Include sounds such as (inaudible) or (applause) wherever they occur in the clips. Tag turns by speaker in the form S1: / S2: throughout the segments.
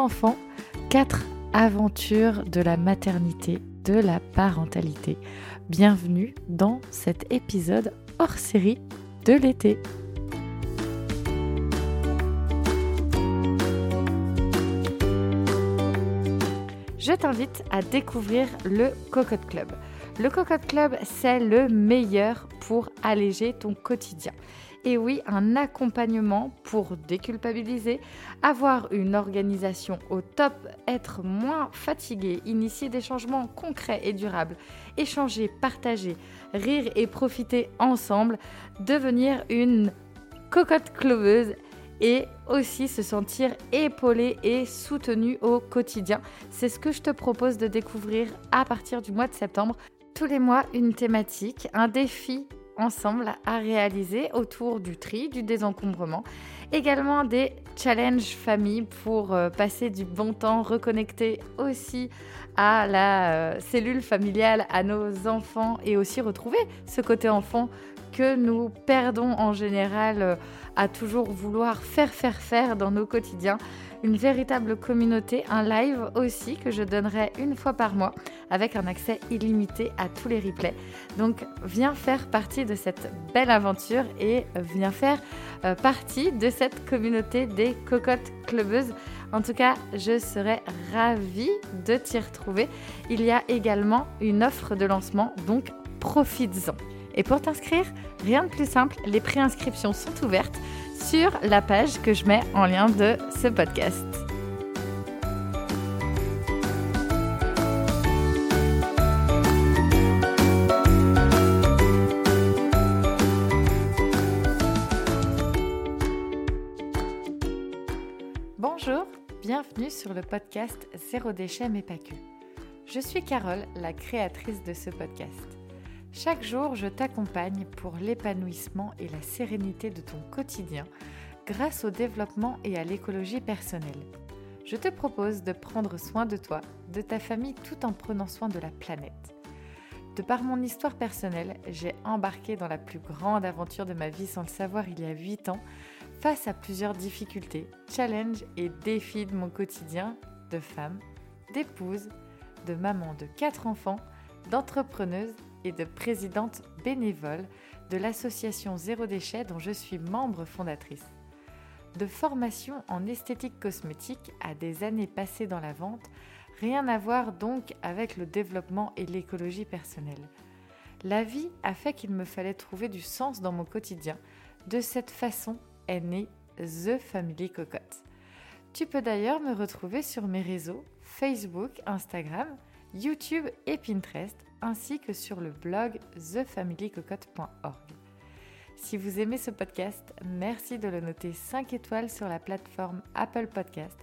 S1: quatre enfants, quatre aventures de la maternité, de la parentalité. Bienvenue dans cet épisode hors série de l'été. Je t'invite à découvrir le Cocotte Club. Le Cocotte Club, c'est le meilleur pour alléger ton quotidien. Et oui, un accompagnement pour déculpabiliser, avoir une organisation au top, être moins fatigué, initier des changements concrets et durables, échanger, partager, rire et profiter ensemble, devenir une cocotte cloveuse et aussi se sentir épaulé et soutenu au quotidien. C'est ce que je te propose de découvrir à partir du mois de septembre. Tous les mois, une thématique, un défi ensemble à réaliser autour du tri, du désencombrement. Également des challenges famille pour euh, passer du bon temps, reconnecter aussi à la euh, cellule familiale, à nos enfants et aussi retrouver ce côté enfant que nous perdons en général euh, à toujours vouloir faire, faire, faire dans nos quotidiens une véritable communauté, un live aussi que je donnerai une fois par mois avec un accès illimité à tous les replays. Donc viens faire partie de cette belle aventure et viens faire euh, partie de cette communauté des cocottes clubeuses. En tout cas, je serais ravie de t'y retrouver. Il y a également une offre de lancement, donc profites-en. Et pour t'inscrire, rien de plus simple, les préinscriptions sont ouvertes sur la page que je mets en lien de ce podcast. Bonjour, bienvenue sur le podcast Zéro déchet mais pas. Je suis Carole, la créatrice de ce podcast. Chaque jour, je t'accompagne pour l'épanouissement et la sérénité de ton quotidien grâce au développement et à l'écologie personnelle. Je te propose de prendre soin de toi, de ta famille tout en prenant soin de la planète. De par mon histoire personnelle, j'ai embarqué dans la plus grande aventure de ma vie sans le savoir il y a 8 ans, face à plusieurs difficultés, challenges et défis de mon quotidien de femme, d'épouse, de maman de 4 enfants, d'entrepreneuse et de présidente bénévole de l'association Zéro Déchet dont je suis membre fondatrice. De formation en esthétique cosmétique à des années passées dans la vente, rien à voir donc avec le développement et l'écologie personnelle. La vie a fait qu'il me fallait trouver du sens dans mon quotidien. De cette façon est née The Family Cocotte. Tu peux d'ailleurs me retrouver sur mes réseaux Facebook, Instagram, YouTube et Pinterest ainsi que sur le blog thefamilycocotte.org. Si vous aimez ce podcast, merci de le noter 5 étoiles sur la plateforme Apple Podcast.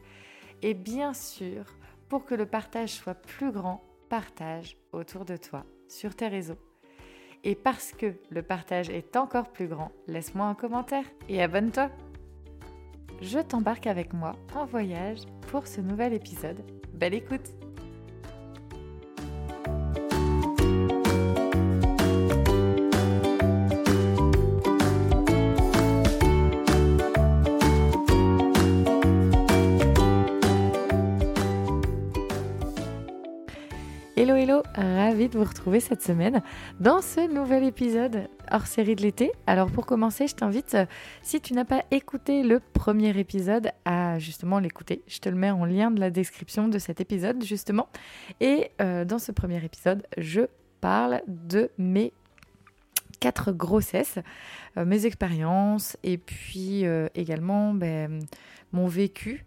S1: Et bien sûr, pour que le partage soit plus grand, partage autour de toi, sur tes réseaux. Et parce que le partage est encore plus grand, laisse-moi un commentaire et abonne-toi. Je t'embarque avec moi en voyage pour ce nouvel épisode. Belle écoute Hello hello, ravi de vous retrouver cette semaine dans ce nouvel épisode hors série de l'été. Alors pour commencer, je t'invite, euh, si tu n'as pas écouté le premier épisode, à justement l'écouter. Je te le mets en lien de la description de cet épisode justement. Et euh, dans ce premier épisode, je parle de mes quatre grossesses, euh, mes expériences et puis également ben, mon vécu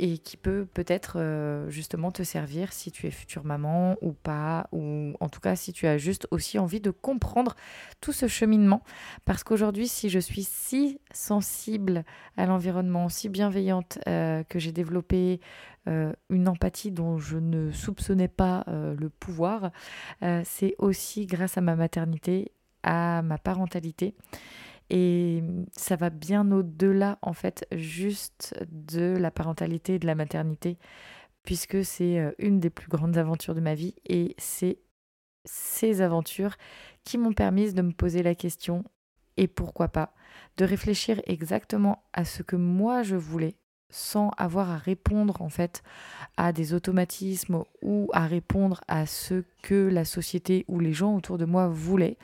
S1: et qui peut peut-être euh, justement te servir si tu es future maman ou pas, ou en tout cas si tu as juste aussi envie de comprendre tout ce cheminement. Parce qu'aujourd'hui, si je suis si sensible à l'environnement, si bienveillante, euh, que j'ai développé euh, une empathie dont je ne soupçonnais pas le pouvoir, c'est aussi grâce à ma maternité, à ma parentalité. Et ça va bien au-delà, en fait, juste de la parentalité et de la maternité, puisque c'est euh, une des plus grandes aventures de ma vie. Et c'est ces aventures qui m'ont permis de me poser la question, et pourquoi pas, de réfléchir exactement à ce que moi je voulais sans avoir à répondre en fait à des automatismes ou à répondre à ce que la société ou les gens autour de moi voulaient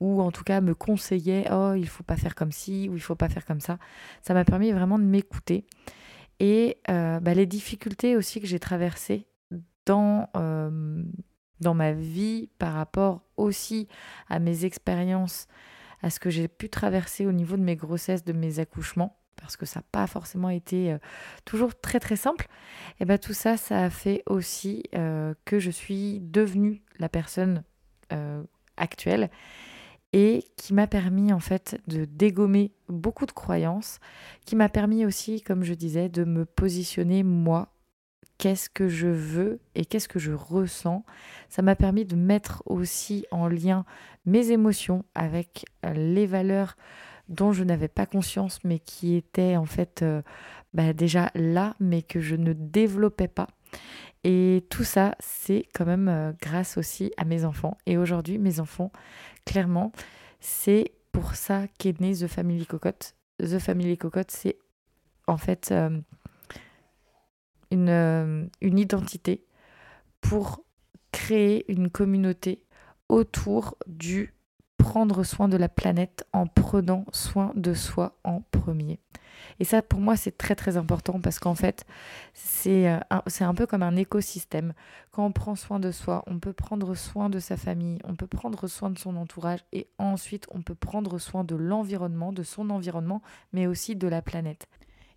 S1: ou en tout cas me conseillaient oh il faut pas faire comme ci ou il faut pas faire comme ça. Ça m'a permis vraiment de m'écouter. Et euh, bah, les difficultés aussi que j'ai traversées dans euh, dans ma vie par rapport aussi à mes expériences à ce que j'ai pu traverser au niveau de mes grossesses de mes accouchements parce que ça n'a pas forcément été euh, toujours très très simple, et bien tout ça, ça a fait aussi que je suis devenue la personne actuelle et qui m'a permis en fait de dégommer beaucoup de croyances, qui m'a permis aussi, comme je disais, de me positionner moi qu'est-ce que je veux et qu'est-ce que je ressens. Ça m'a permis de mettre aussi en lien mes émotions avec les valeurs dont je n'avais pas conscience, mais qui étaient en fait euh, bah, déjà là, mais que je ne développais pas. Et tout ça, c'est quand même euh, grâce aussi à mes enfants. Et aujourd'hui, mes enfants, clairement, c'est pour ça qu'est née The Family Cocotte. The Family Cocotte, c'est en fait euh, une, une identité pour créer une communauté autour du prendre soin de la planète en prenant soin de soi en premier. Et ça, pour moi, c'est très très important parce qu'en fait, c'est euh, un, un peu comme un écosystème. Quand on prend soin de soi, on peut prendre soin de sa famille, on peut prendre soin de son entourage et ensuite on peut prendre soin de l'environnement, de son environnement, mais aussi de la planète.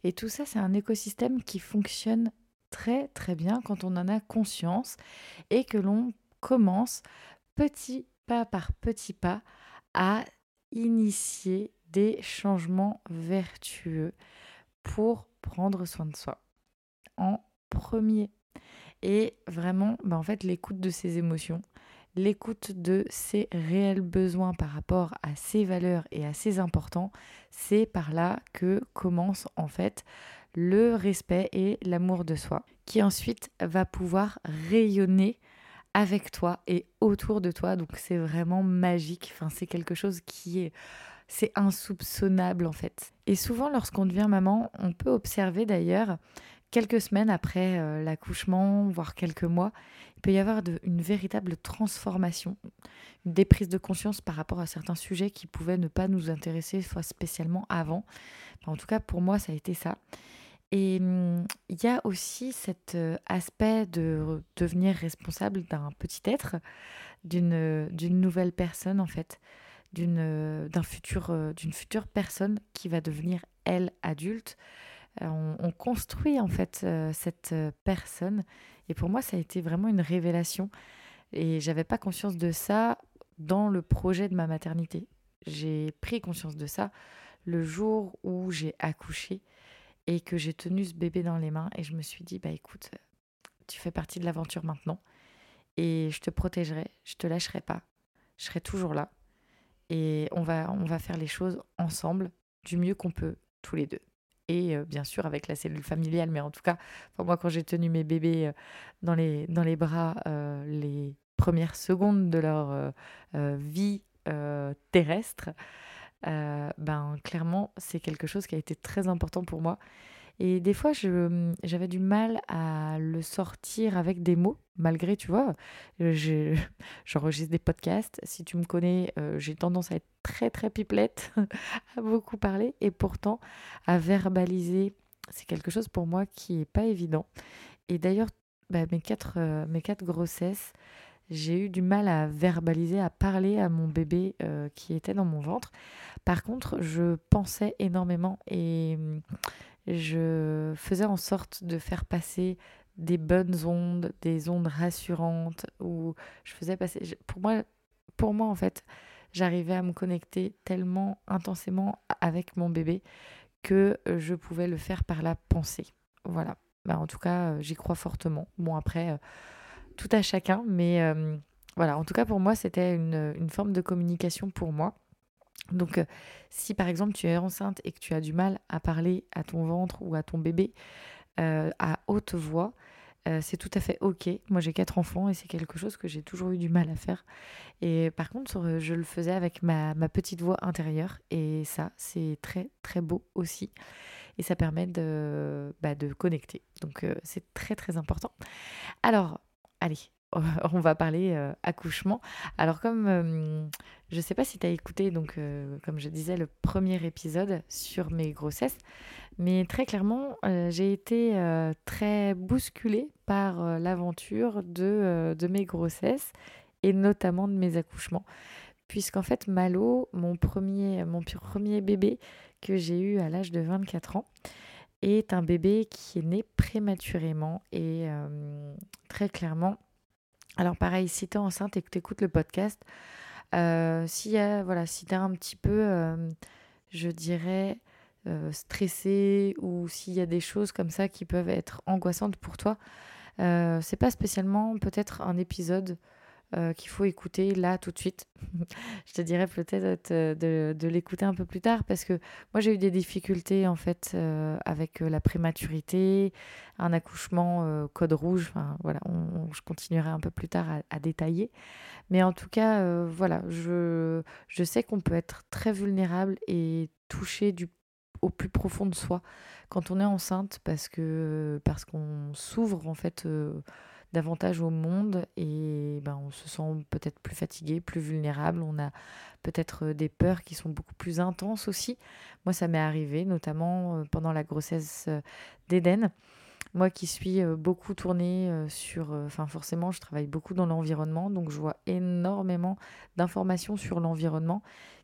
S1: Et tout ça, c'est un écosystème qui fonctionne très très bien quand on en a conscience et que l'on commence petit pas par petit pas à initier des changements vertueux pour prendre soin de soi en premier. Et vraiment, bah en fait, l'écoute de ses émotions, l'écoute de ses réels besoins par rapport à ses valeurs et à ses importants, c'est par là que commence en fait le respect et l'amour de soi, qui ensuite va pouvoir rayonner avec toi et autour de toi. Donc c'est vraiment magique. Enfin, c'est quelque chose qui est c'est insoupçonnable en fait. Et souvent lorsqu'on devient maman, on peut observer d'ailleurs quelques semaines après euh, l'accouchement, voire quelques mois, il peut y avoir une véritable transformation, des prises de conscience par rapport à certains sujets qui pouvaient ne pas nous intéresser spécialement avant. en tout cas, pour moi, ça a été ça. Et mmh, il y a aussi cet aspect de devenir responsable d'un petit être, d'une d'une nouvelle personne en fait, d'une d'un futur d'une future personne qui va devenir elle adulte. On, on construit en fait cette personne et pour moi ça a été vraiment une révélation et j'avais pas conscience de ça dans le projet de ma maternité. J'ai pris conscience de ça le jour où j'ai accouché et que j'ai tenu ce bébé dans les mains et je me suis dit bah écoute, tu fais partie de l'aventure maintenant et je te protégerai, je te lâcherai pas, je serai toujours là et on va on va faire les choses ensemble du mieux qu'on peut tous les deux. Et euh, bien sûr avec la cellule familiale, mais en tout cas, moi quand j'ai tenu mes bébés euh, dans les, dans les bras euh, les premières secondes de leur vie terrestre, ben clairement c'est quelque chose qui a été très important pour moi. Et des fois, j'avais du mal à le sortir avec des mots, malgré, tu vois, (laughs) j'enregistre des podcasts. Si tu me connais, euh, j'ai tendance à être très, très pipelette, (laughs) à beaucoup parler. Et pourtant, à verbaliser, c'est quelque chose pour moi qui n'est pas évident. Et d'ailleurs, bah, mes, quatre, euh, mes quatre grossesses, j'ai eu du mal à verbaliser, à parler à mon bébé euh, qui était dans mon ventre. Par contre, je pensais énormément et hum, je faisais en sorte de faire passer des bonnes ondes, des ondes rassurantes, ou je faisais passer... Pour moi, pour moi en fait, j'arrivais à me connecter tellement intensément avec mon bébé que je pouvais le faire par la pensée. Voilà. Bah, en tout cas, euh, j'y crois fortement. Bon, après... Euh, tout à chacun, mais euh, voilà, en tout cas pour moi, c'était une, forme de communication pour moi. Donc, euh, si par exemple tu es enceinte et que tu as du mal à parler à ton ventre ou à ton bébé euh, à haute voix, c'est tout à fait ok. Moi j'ai quatre enfants et c'est quelque chose que j'ai toujours eu du mal à faire. Et par contre, je le faisais avec ma, petite voix intérieure et ça, c'est très très beau aussi. et ça permet de, bah, de connecter. Donc c'est très très important. Alors, allez, (laughs) on va parler euh, accouchement. Alors comme euh, je ne sais pas si tu as écouté donc euh, comme je disais le premier épisode sur mes grossesses, mais très clairement j'ai été très bousculée par l'aventure de, mes grossesses et notamment de mes accouchements. Puisqu'en fait Malo, mon premier, mon premier bébé que j'ai eu à l'âge de 24 ans, est un bébé qui est né prématurément et très clairement alors pareil, si tu es enceinte et que tu écoutes le podcast, euh, si, voilà, si tu es un petit peu, euh, je dirais, euh, stressé ou s'il y a des choses comme ça qui peuvent être angoissantes pour toi, c'est pas spécialement peut-être un épisode euh, qu'il faut écouter là tout de suite. (laughs) je te dirais peut-être de, de l'écouter un peu plus tard parce que moi j'ai eu des difficultés en fait euh, avec euh, la prématurité, un accouchement code rouge. Voilà, je continuerai un peu plus tard à, détailler. Mais en tout cas, voilà, je, sais qu'on peut être très vulnérable et touché au plus profond de soi quand on est enceinte parce que parce qu'on s'ouvre en fait davantage au monde et ben, on se sent peut-être plus fatigué, plus vulnérable. On a peut-être euh, des peurs qui sont beaucoup plus intenses aussi. Moi, ça m'est arrivé, notamment euh, pendant la grossesse euh, d'Eden. Moi qui suis beaucoup tournée sur... Enfin forcément, je travaille beaucoup dans l'environnement, donc je vois énormément d'informations sur l'environnement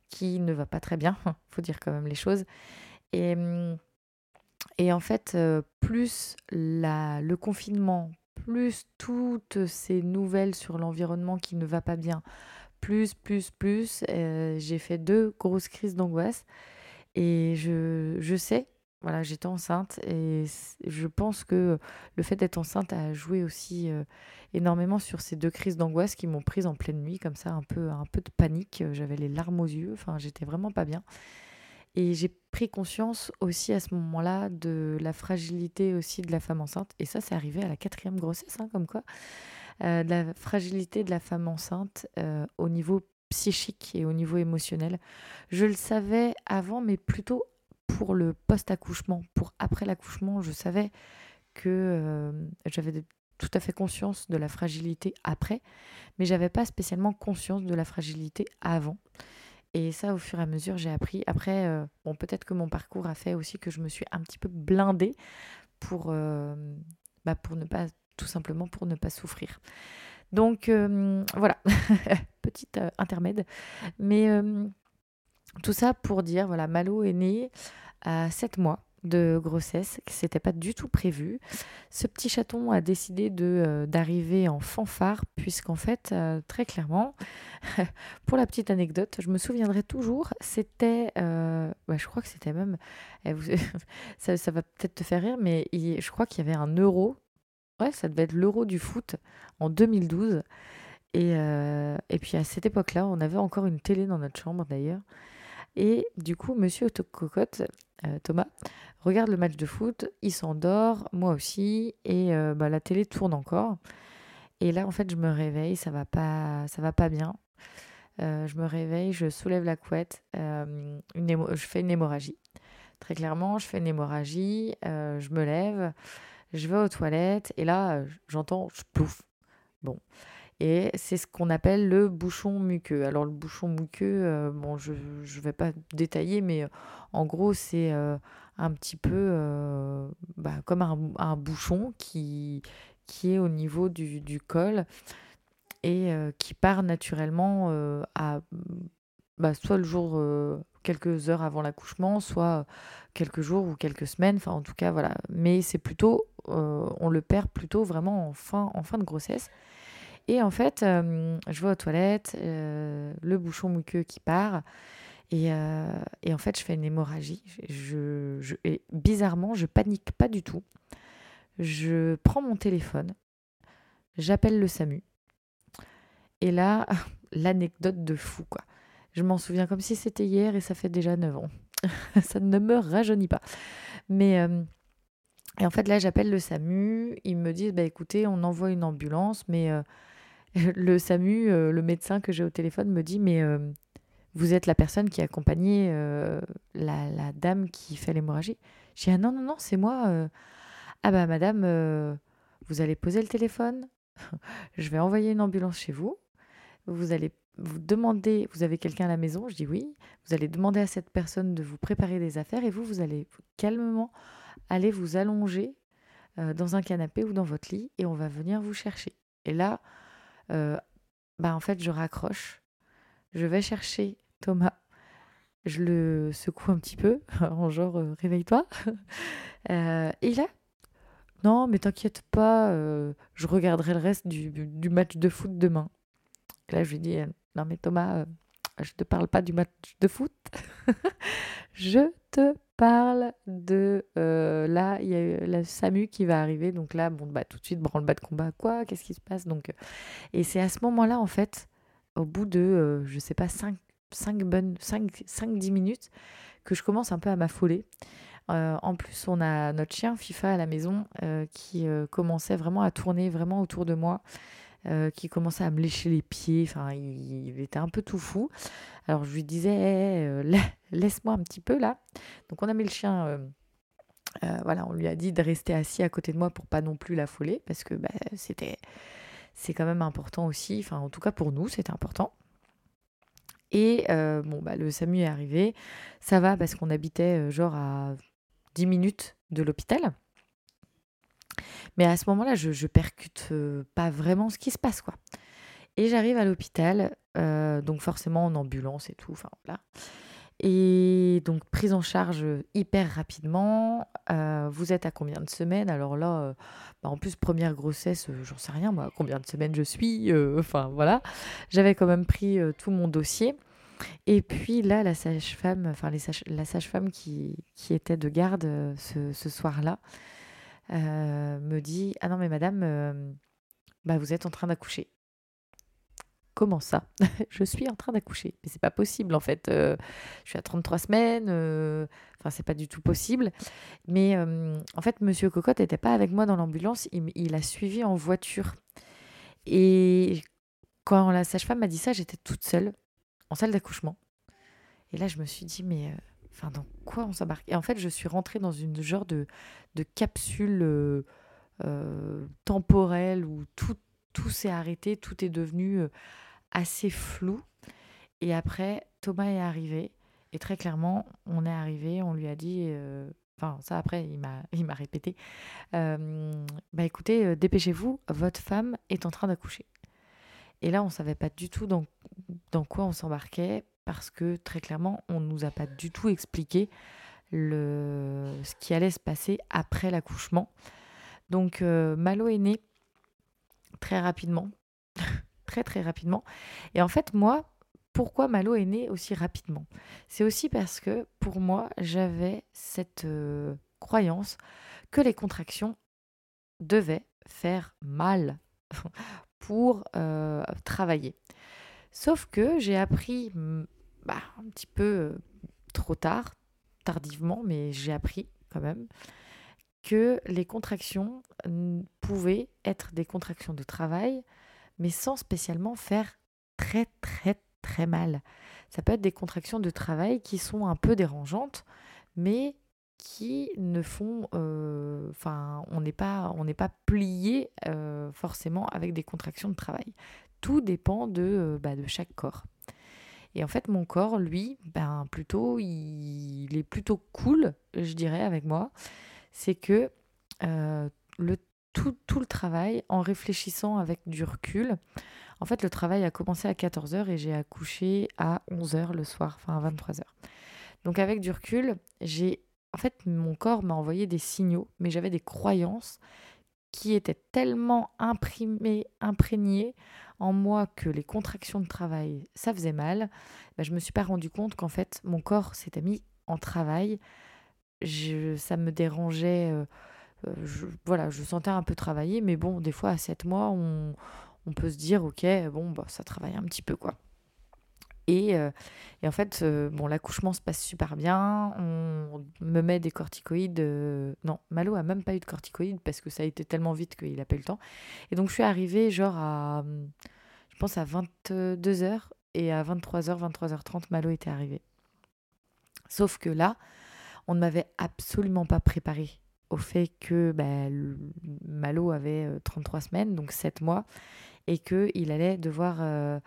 S1: qui ne va pas très bien, (laughs) faut dire quand même les choses. Et, hum, en fait, plus le confinement, plus toutes ces nouvelles sur l'environnement qui ne va pas bien, plus, plus, plus, euh, j'ai fait deux grosses crises d'angoisse. Et je, je sais, voilà, j'étais enceinte et je pense que le fait d'être enceinte a joué aussi euh, énormément sur ces deux crises d'angoisse qui m'ont prise en pleine nuit, comme ça, un peu, un peu de panique. J'avais les larmes aux yeux, enfin, j'étais vraiment pas bien. Et j'ai pris conscience aussi à ce moment-là de la fragilité aussi de la femme enceinte. Et ça, c'est arrivé à la quatrième grossesse, hein, comme quoi. Euh, de la fragilité de la femme enceinte euh, au niveau psychique et au niveau émotionnel. Je le savais avant, mais plutôt pour le post-accouchement. Pour après l'accouchement, je savais que euh, j'avais tout à fait conscience de la fragilité après, mais j'avais pas spécialement conscience de la fragilité avant. Et ça, au fur et à mesure, j'ai appris. Après, euh, bon, peut-être que mon parcours a fait aussi que je me suis un petit peu blindée pour, euh, bah, pour ne pas, tout simplement pour ne pas souffrir. Donc euh, voilà, (laughs) petite intermède. Mais tout ça pour dire, voilà, Malo est né à 7 mois de grossesse, qui n'était pas du tout prévu. Ce petit chaton a décidé de euh, d'arriver en fanfare, puisqu'en fait, euh, très clairement, (laughs) pour la petite anecdote, je me souviendrai toujours, c'était, euh, je crois que c'était même, eh, (laughs) ça, va peut-être te faire rire, mais je crois qu'il y avait un euro, ouais, ça devait être l'euro du foot en 2012. Et, et puis à cette époque-là, on avait encore une télé dans notre chambre d'ailleurs. Et du coup, monsieur Cocotte, euh, Thomas, regarde le match de foot, il s'endort, moi aussi, et euh, bah, la télé tourne encore. Et là, en fait, je me réveille, ça va pas, ça va pas bien. Euh, je me réveille, je soulève la couette, une je fais une hémorragie. Très clairement, je fais une hémorragie, je me lève, je vais aux toilettes, et là, j'entends, je. Bon. Et c'est ce qu'on appelle le bouchon muqueux. Alors le bouchon muqueux, euh, bon, je ne vais pas détailler, mais euh, en gros, c'est euh, un petit peu bah, comme un, bouchon qui, qui est au niveau du, du col et qui part naturellement à bah, soit le jour quelques heures avant l'accouchement, soit quelques jours ou quelques semaines, enfin en tout cas voilà. Mais c'est plutôt, on le perd plutôt vraiment en fin, en fin de grossesse. Et en fait, euh, je vais aux toilettes, euh, le bouchon muqueux qui part. Et, euh, et, en fait, je fais une hémorragie. Je, je, et bizarrement, je panique pas du tout. Je prends mon téléphone, j'appelle le SAMU. Et là, (laughs) l'anecdote de fou, quoi. Je m'en souviens comme si c'était hier et ça fait déjà 9 ans. (laughs) ça ne me rajeunit pas. Mais et en fait, là, j'appelle le SAMU. Ils me disent, bah, écoutez, on envoie une ambulance, mais (laughs) le SAMU, euh, le médecin que j'ai au téléphone me dit mais euh, vous êtes la personne qui accompagnait euh, la, dame qui fait l'hémorragie J'ai dit, ah non, non, non, c'est moi. euh. Ah bah madame, vous allez poser le téléphone, (laughs) je vais envoyer une ambulance chez vous, vous allez vous demander, vous avez quelqu'un à la maison? Je dis oui. Vous allez demander à cette personne de vous préparer des affaires et vous, vous allez calmement aller vous allonger dans un canapé ou dans votre lit et on va venir vous chercher. Et là, euh, bah en fait, je raccroche, je vais chercher Thomas, je le secoue un petit peu, (laughs) en genre euh, réveille-toi. (laughs) Euh, et là, non, mais t'inquiète pas, euh, je regarderai le reste du, match de foot demain. Là, je lui dis, non mais Thomas, je te parle pas du match de foot. (laughs) je te parle de... euh, là, il y a la SAMU qui va arriver. Donc là, bon, bah, tout de suite, branle-bas de combat. Quoi? Qu'est-ce qui se passe? Donc, euh, Et c'est à ce moment-là, en fait, au bout de, euh, je sais pas, 5, 5 bonnes, 5, 5, 10 minutes, que je commence un peu à m'affoler. Euh, en plus, on a notre chien FIFA à la maison qui commençait vraiment à tourner vraiment autour de moi, euh, qui commençait à me lécher les pieds. Enfin, il, était un peu tout fou. Alors, je lui disais, euh, (laughs) la- laisse-moi un petit peu là. Donc, on a mis le chien. euh, voilà, on lui a dit de rester assis à côté de moi pour pas non plus l'affoler parce que bah, c'était, c'est quand même important aussi. Enfin, en tout cas pour nous, c'était important. Et bon, bah, le SAMU est arrivé. Ça va parce qu'on habitait genre à 10 minutes de l'hôpital. Mais à ce moment-là, je, percute euh, pas vraiment ce qui se passe, quoi. Et j'arrive à l'hôpital, euh, donc forcément en ambulance et tout, enfin voilà. Et donc prise en charge hyper rapidement. Euh, vous êtes à combien de semaines? Alors là, bah, en plus première grossesse, euh, j'en sais rien moi, combien de semaines je suis. (laughs) Enfin voilà, j'avais quand même pris tout mon dossier. Et puis là, la sage-femme, enfin la sage-femme qui, était de garde ce, soir-là, me dit Ah non, mais madame, euh, bah, vous êtes en train d'accoucher. Comment ça? (laughs) Je suis en train d'accoucher. Mais c'est pas possible en fait. Euh, je suis à 33 semaines. euh, Enfin, c'est pas du tout possible. Mais euh, en fait, monsieur Cocotte n'était pas avec moi dans l'ambulance. Il, il a suivi en voiture. Et quand la sage-femme m'a dit ça, j'étais toute seule en salle d'accouchement. Et là, je me suis dit, mais euh, enfin, dans quoi on s'embarque? Et en fait, je suis rentrée dans une genre de, de capsule euh, euh, temporelle où tout, tout s'est arrêté, tout est devenu euh, assez flou. Et après, Thomas est arrivé. Et très clairement, on est arrivé, on lui a dit, enfin ça après, il m'a, (laughs) répété, bah écoutez, dépêchez-vous, votre femme est en train d'accoucher. Et là, on savait pas du tout dans, dans quoi on s'embarquait parce que très clairement, on nous a pas du tout expliqué ce qui allait se passer après l'accouchement. Donc euh, Malo est né très rapidement, (laughs) très très rapidement. Et en fait, moi, pourquoi Malo est né aussi rapidement? C'est aussi parce que pour moi, j'avais cette euh, croyance que les contractions devaient faire mal (laughs) pour euh, travailler. Sauf que j'ai appris mm, bah, un petit peu trop tard, tardivement, mais j'ai appris quand même que les contractions pouvaient être des contractions de travail, mais sans spécialement faire très très très mal. Ça peut être des contractions de travail qui sont un peu dérangeantes, mais qui ne font, euh, enfin, on n'est pas, on n'est pas plié euh, forcément avec des contractions de travail. Tout dépend de, euh, bah, de chaque corps. Et en fait, mon corps, lui, ben plutôt, il, est plutôt cool, je dirais, avec moi. C'est que euh, le tout, tout le travail, en réfléchissant avec du recul, en fait, le travail a commencé à 14h et j'ai accouché à 11h le soir, enfin à 23h. Donc avec du recul, j'ai en fait mon corps m'a envoyé des signaux, mais j'avais des croyances qui étaient tellement imprimées, imprégnées en moi que les contractions de travail, ça faisait mal. Ben, je me suis pas rendu compte qu'en fait mon corps s'était mis en travail. Je, ça me dérangeait. euh, euh, je, voilà, je sentais un peu travailler, mais bon, des fois à 7 mois, on, peut se dire, ok, bon, bah, ça travaille un petit peu, quoi. Et, euh, en fait, bon, l'accouchement se passe super bien. On me met des corticoïdes. Non, Malo a même pas eu de corticoïdes parce que ça a été tellement vite qu'il a pas eu le temps. Et donc, je suis arrivée genre à, je pense à 22h et à 23h, 23h30, Malo était arrivé. Sauf que là, On ne m'avait absolument pas préparé au fait que bah, Malo avait 33 semaines, donc 7 mois, et qu'il allait devoir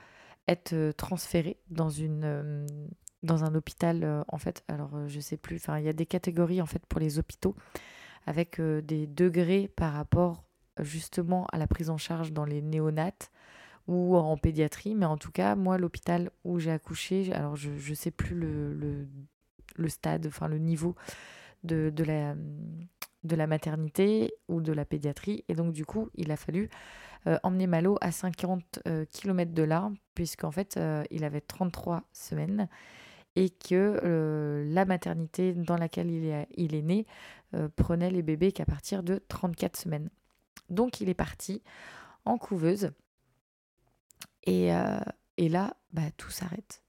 S1: être transféré dans une dans un hôpital en fait alors je sais plus enfin il y a des catégories en fait pour les hôpitaux avec des degrés par rapport justement à la prise en charge dans les néonates ou en pédiatrie mais en tout cas moi l'hôpital où j'ai accouché alors je ne sais plus le, le, stade enfin le niveau de, de la de la maternité ou de la pédiatrie et donc du coup il a fallu euh, emmener Malo à 50 euh, km de là, puisqu'en fait, euh, il avait 33 semaines et que la maternité dans laquelle il est, il est né prenait les bébés qu'à partir de 34 semaines. Donc il est parti en couveuse et, et là, bah, tout s'arrête.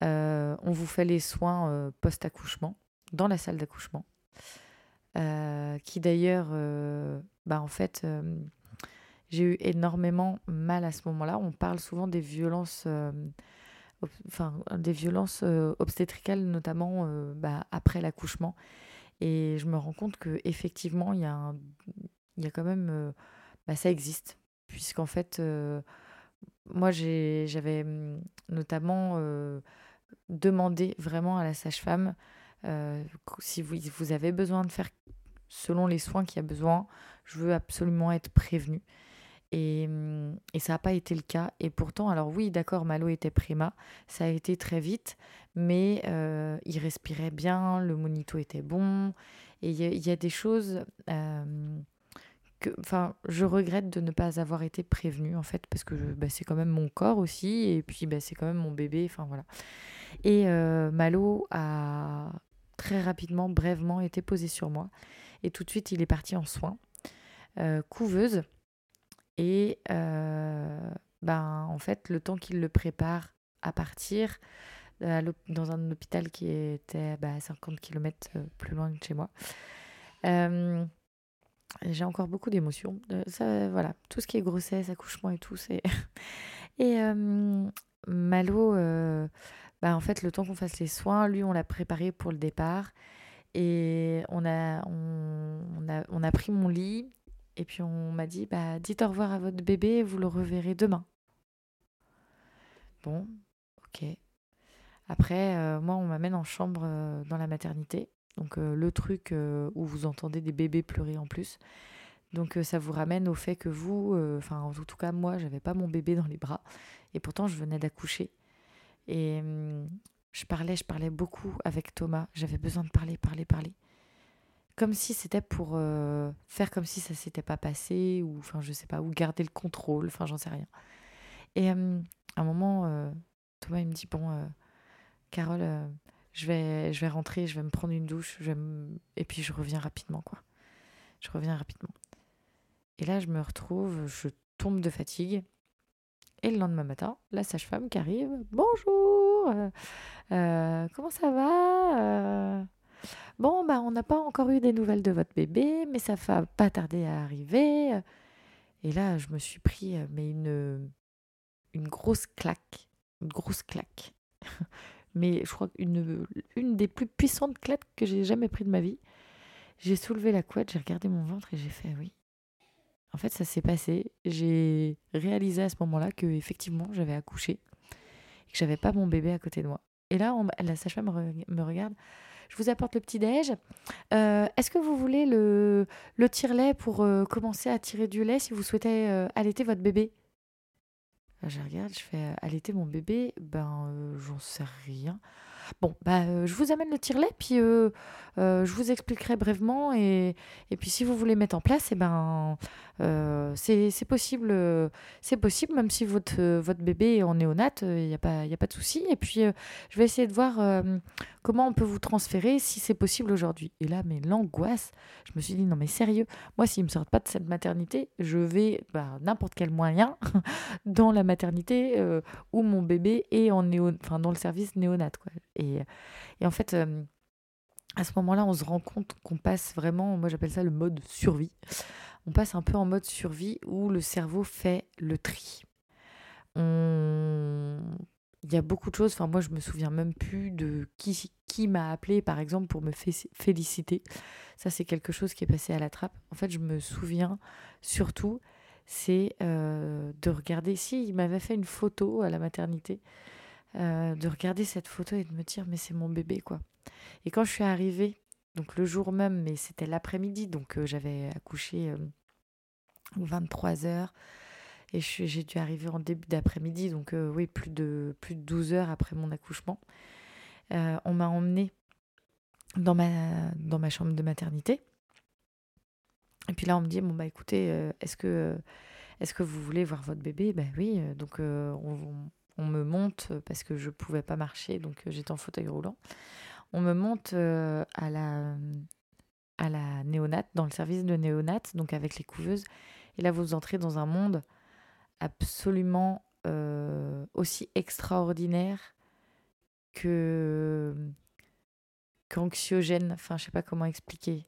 S1: on vous fait les soins post-accouchement dans la salle d'accouchement, qui d'ailleurs, bah, en fait, j'ai eu énormément mal à ce moment-là. On parle souvent des violences, euh, enfin des violences euh, obstétricales, notamment euh, bah, après l'accouchement. Et je me rends compte que effectivement, il y a, quand même, ça existe, puisqu'en fait, moi, j'avais mm, notamment demandé vraiment à la sage-femme si vous, vous avez besoin de faire selon les soins qu'il y a besoin, je veux absolument être prévenue. Et, ça n'a pas été le cas. Et pourtant, alors oui, d'accord, Malo était prima, ça a été très vite, mais il respirait bien, le monito était bon. Et il y, a des choses que, enfin, je regrette de ne pas avoir été prévenue, en fait, parce que bah, c'est quand même mon corps aussi, et puis bah, c'est quand même mon bébé, enfin voilà. Et euh, Malo a très rapidement, brèvement, été posé sur moi. Et tout de suite, il est parti en soins. couveuse et euh, ben, en fait, le temps qu'il le prépare à partir dans un hôpital qui était bah, à 50 km euh, plus loin de chez moi, euh, j'ai encore beaucoup d'émotions. ça, voilà, tout ce qui est grossesse, accouchement et tout, c'est. (laughs) et Malo, bah, en fait, le temps qu'on fasse les soins, lui, on l'a préparé pour le départ. Et on a, on, a, on a pris mon lit, et puis on m'a dit, bah, dites au revoir à votre bébé, vous le reverrez demain. Bon, ok. Après, euh, moi, on m'amène en chambre euh, dans la maternité. Donc euh, le truc où vous entendez des bébés pleurer en plus. Donc ça vous ramène au fait que vous, en tout cas moi, j'avais pas mon bébé dans les bras. Et pourtant, je venais d'accoucher. Et hum, je parlais, je parlais beaucoup avec Thomas. J'avais besoin de parler, parler, parler comme si c'était pour euh, faire comme si ça s'était pas passé ou enfin je sais pas ou garder le contrôle enfin j'en sais rien et à un moment euh, Thomas il me dit bon Carole je vais je vais rentrer je vais me prendre une douche je et puis je reviens rapidement quoi je reviens rapidement et là je me retrouve je tombe de fatigue et le lendemain matin la sage-femme qui arrive bonjour comment ça va? Bon, bah, on n'a pas encore eu des nouvelles de votre bébé, mais ça va pas tarder à arriver. Et là, je me suis pris euh, mais une, une grosse claque. Une grosse claque. Mais je crois qu'une une des plus puissantes claques que j'ai jamais pris de ma vie. J'ai soulevé la couette, j'ai regardé mon ventre et j'ai fait oui. En fait, ça s'est passé. J'ai réalisé à ce moment-là que effectivement, j'avais accouché et que j'avais pas mon bébé à côté de moi. Et là, la sage-femme me regarde je vous apporte le petit-déj. Euh, est-ce que vous voulez le, le tire-lait pour euh, commencer à tirer du lait si vous souhaitez euh, allaiter votre bébé? Je regarde, je fais allaiter mon bébé. Ben, j'en sais rien. Bon, bah, je vous amène le tire-lait, puis je vous expliquerai brièvement. Et, et, puis, si vous voulez mettre en place, et eh ben, c'est possible, c'est possible, même si votre, votre bébé est en néonate, il n'y a, pas, a pas de souci. Et puis, je vais essayer de voir comment on peut vous transférer si c'est possible aujourd'hui. Et là, mais l'angoisse, je me suis dit, non mais sérieux, moi s'ils ne me sortent pas de cette maternité, je vais bah, n'importe quel moyen (laughs) dans la maternité euh, où mon bébé est en néo, enfin, dans le service néonat. Quoi. Et, et en fait, euh, à ce moment-là, on se rend compte qu'on passe vraiment, moi j'appelle ça le mode survie. On passe un peu en mode survie où le cerveau fait le tri. Il y a beaucoup de choses. Enfin, moi, je me souviens même plus de qui, qui m'a appelé par exemple pour me féliciter. Ça, c'est quelque chose qui est passé à la trappe. En fait, je me souviens surtout, c'est euh, de regarder. Si, il m'avait fait une photo à la maternité, euh, de regarder cette photo et de me dire, mais c'est mon bébé, quoi. Et quand je suis arrivée, donc le jour même, mais c'était l'après-midi, donc euh, j'avais accouché 23 heures. Et j'ai dû arriver en début d'après-midi, donc oui, plus de, plus de 12 heures après mon accouchement. on m'a emmenée dans ma, chambre de maternité. Et puis là, on me dit, bon, bah écoutez, euh, est-ce que, est que vous voulez voir votre bébé? Ben oui, euh, donc euh, on, on, me monte, parce que je ne pouvais pas marcher, donc j'étais en fauteuil roulant. On me monte à, la, à néonate, dans le service de néonate, donc avec les couveuses. Et là, vous entrez dans un monde absolument aussi extraordinaire que anxiogène, enfin je sais pas comment expliquer.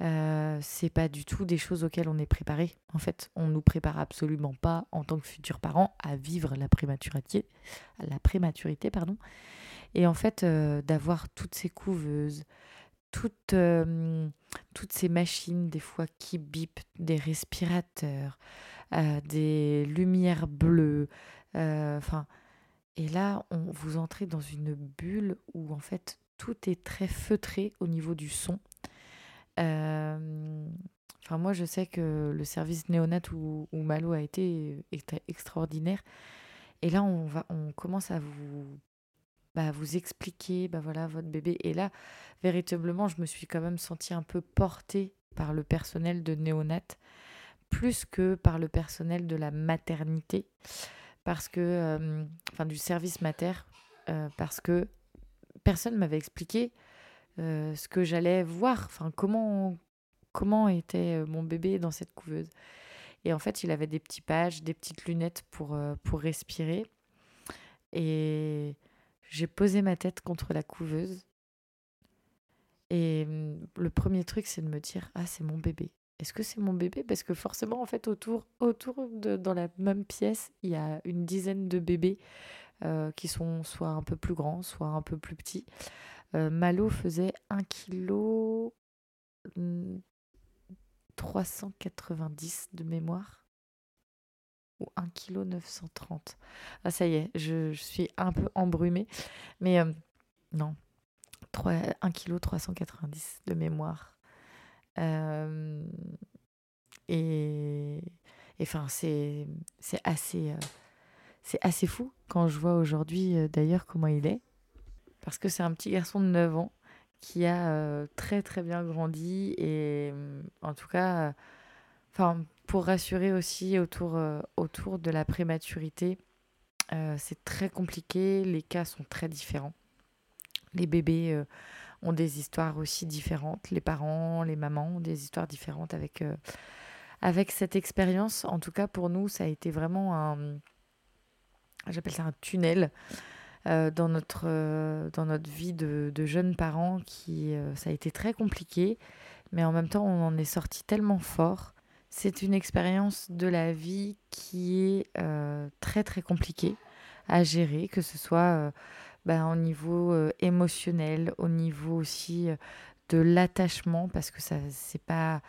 S1: Euh, c'est pas du tout des choses auxquelles on est préparé. En fait, on nous prépare absolument pas en tant que futurs parents à vivre la prématurité, la prématurité pardon. Et en fait, euh, d'avoir toutes ces couveuses, toutes, euh, toutes ces machines des fois qui bipent, des respirateurs, des lumières bleues, enfin. et là, on, vous entrez dans une bulle où en fait tout est très feutré au niveau du son. Euh, enfin, moi, je sais que le service néonat où, Malo a été était extraordinaire. Et là, on, va, on commence à vous, bah, vous expliquer, bah voilà, votre bébé. Et là, véritablement, je me suis quand même sentie un peu portée par le personnel de néonat, plus que par le personnel de la maternité, parce que, euh, enfin, du service mater, euh, parce que personne m'avait expliqué euh, ce que j'allais voir, enfin comment comment était mon bébé dans cette couveuse. Et en fait, il avait des petits pages, des petites lunettes pour, pour respirer. Et j'ai posé ma tête contre la couveuse. Et mm, le premier truc, c'est de me dire Ah, c'est mon bébé. Est-ce que c'est mon bébé? Parce que forcément, en fait, autour, autour de, dans la même pièce, il y a une dizaine de bébés euh, qui sont soit un peu plus grands, soit un peu plus petits. Euh, Malo faisait 1 kg 390 de mémoire ou 1 kg 930. Ah ça y est, je, suis un peu embrumée. Mais euh, non, 3, 1 kg 390 de mémoire. et enfin, c'est assez c'est assez fou quand je vois aujourd'hui euh, d'ailleurs comment il est. Parce que c'est un petit garçon de 9 ans qui a euh, très très bien grandi et en tout cas, pour rassurer aussi autour, euh, autour de la prématurité, c'est très compliqué, les cas sont très différents. Les bébés ont des histoires aussi différentes, les parents, les mamans ont des histoires différentes avec, avec cette expérience. En tout cas pour nous, ça a été vraiment un j'appelle ça un tunnel euh, dans, notre, euh, dans notre vie de, de jeunes parents qui euh, ça a été très compliqué mais en même temps on en est sorti tellement fort c'est une expérience de la vie qui est très très compliquée à gérer que ce soit ben, au niveau émotionnel au niveau aussi de l'attachement parce que ça c'est pas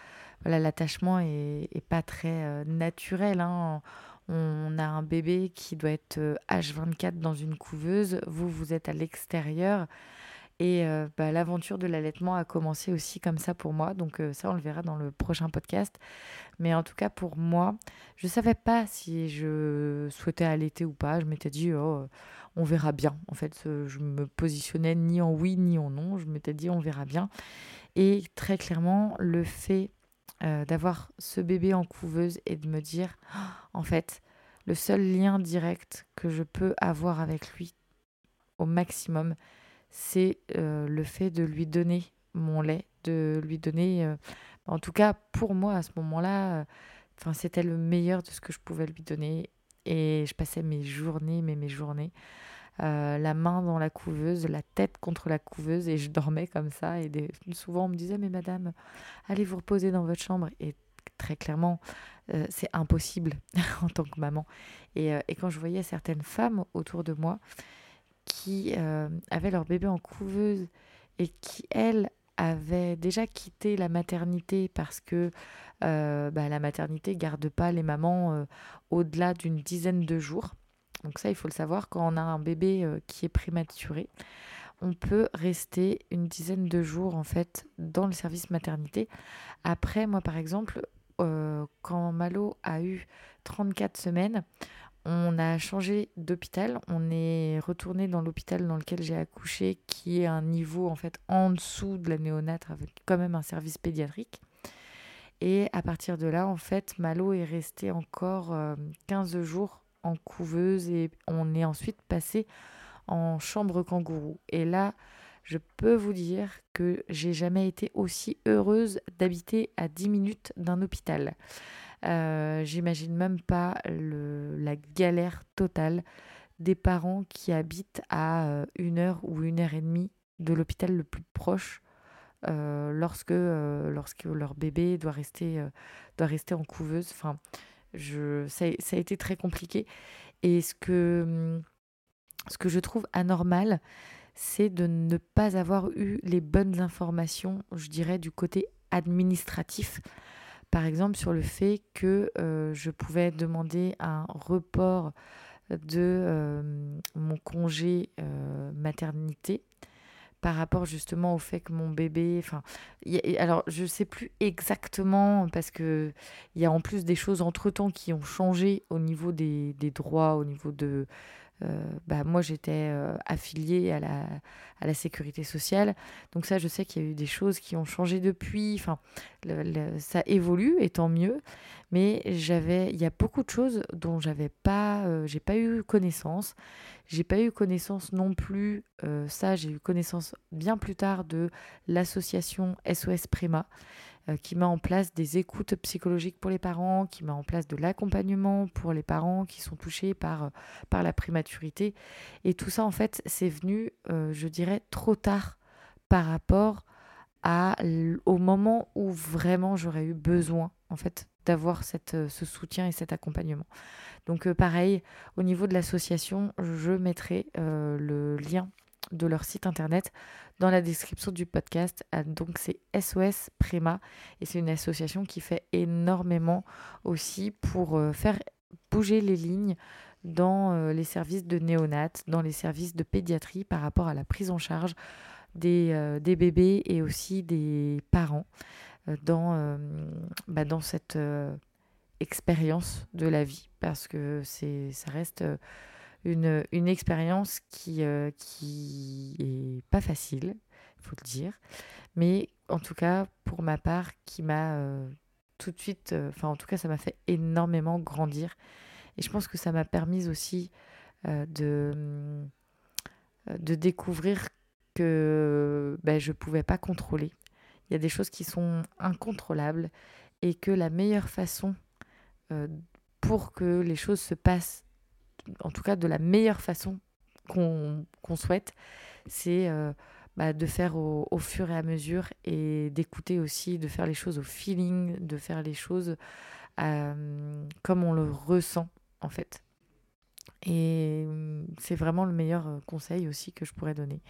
S1: voilà l'attachement est, est, pas très naturel hein on a un bébé qui doit être H24 euh, dans une couveuse, vous, vous êtes à l'extérieur. Et euh, bah, l'aventure de l'allaitement a commencé aussi comme ça pour moi. Donc euh, ça, on le verra dans le prochain podcast. Mais en tout cas, pour moi, je ne savais pas si je souhaitais allaiter ou pas. Je m'étais dit, oh, on verra bien. En fait, je me positionnais ni en oui ni en non. Je m'étais dit, on verra bien. Et très clairement, le fait euh, d'avoir ce bébé en couveuse et de me dire, en fait, le seul lien direct que je peux avoir avec lui au maximum, c'est euh, le fait de lui donner mon lait, de lui donner, euh, en tout cas pour moi à ce moment-là, enfin c'était le meilleur de ce que je pouvais lui donner et je passais mes journées, mes journées euh, la main dans la couveuse, la tête contre la couveuse, et je dormais comme ça. Et souvent, on me disait, mais madame, allez vous reposer dans votre chambre. Et très clairement, euh, c'est impossible (laughs) en tant que maman. Euh, et, quand je voyais certaines femmes autour de moi qui avaient leur bébé en couveuse et qui, elle, avait déjà quitté la maternité parce que euh, bah, la maternité garde pas les mamans euh, au-delà d'une dizaine de jours. Donc ça, il faut le savoir, quand on a un bébé euh, qui est prématuré, on peut rester une dizaine de jours en fait dans le service maternité. Après, moi par exemple, quand Malo a eu 34 semaines, on a changé d'hôpital, on est retourné dans l'hôpital dans lequel j'ai accouché, qui est un niveau en fait en dessous de la néonate, avec quand même un service pédiatrique. Et à partir de là, en fait, Malo est resté encore 15 euh, jours en couveuse et on est ensuite passé en chambre kangourou. Et là, je peux vous dire que j'ai jamais été aussi heureuse d'habiter à 10 minutes d'un hôpital. Euh, j'imagine même pas la galère totale des parents qui habitent à euh, une heure ou une heure et demie de l'hôpital le plus proche euh, lorsque, leur bébé doit rester, en couveuse. Enfin, ça, a été très compliqué. Et ce que je trouve anormal, c'est de ne pas avoir eu les bonnes informations, je dirais, du côté administratif par exemple sur le fait que euh, je pouvais demander un report de euh, mon congé euh, maternité par rapport justement au fait que mon bébé, enfin, alors je sais plus exactement parce que il y a en plus des choses entre temps qui ont changé au niveau des, droits, au niveau de bah, moi j'étais euh, affiliée à la, à la sécurité sociale. Donc ça, je sais qu'il y a eu des choses qui ont changé depuis. Enfin, ça évolue et tant mieux. Mais j'avais, il y a beaucoup de choses dont j'avais pas, euh, j'ai pas eu connaissance. J'ai pas eu connaissance non plus. ça, j'ai eu connaissance bien plus tard de l'association SOS Prima. Euh, qui met en place des écoutes psychologiques pour les parents, qui met en place de l'accompagnement pour les parents qui sont touchés par, euh, par la prématurité. Et tout ça, en fait, c'est venu, euh, je dirais, trop tard par rapport à, au moment où vraiment j'aurais eu besoin, en fait, d'avoir ce soutien et cet accompagnement. Donc pareil, au niveau de l'association, je mettrai le lien de leur site internet dans la description du podcast. Ah, donc c'est SOS Prima et c'est une association qui fait énormément aussi pour euh, faire bouger les lignes dans euh, les services de néonat, dans les services de pédiatrie par rapport à la prise en charge des, euh, des bébés et aussi des parents dans, bah, dans cette expérience de la vie parce que ça reste une, une expérience qui, euh, qui est pas facile, il faut le dire, mais en tout cas, pour ma part, qui m'a euh, tout de suite, euh, enfin en tout cas, ça m'a fait énormément grandir. Et je pense que ça m'a permis aussi de, de découvrir que ben, je ne pouvais pas contrôler. Il y a des choses qui sont incontrôlables et que la meilleure façon pour que les choses se passent en tout cas de la meilleure façon qu'on souhaite, c'est euh, bah, de faire au, fur et à mesure et d'écouter aussi, de faire les choses au feeling, de faire les choses euh, comme on le ressent en fait. Et mm, c'est vraiment le meilleur euh, conseil aussi que je pourrais donner.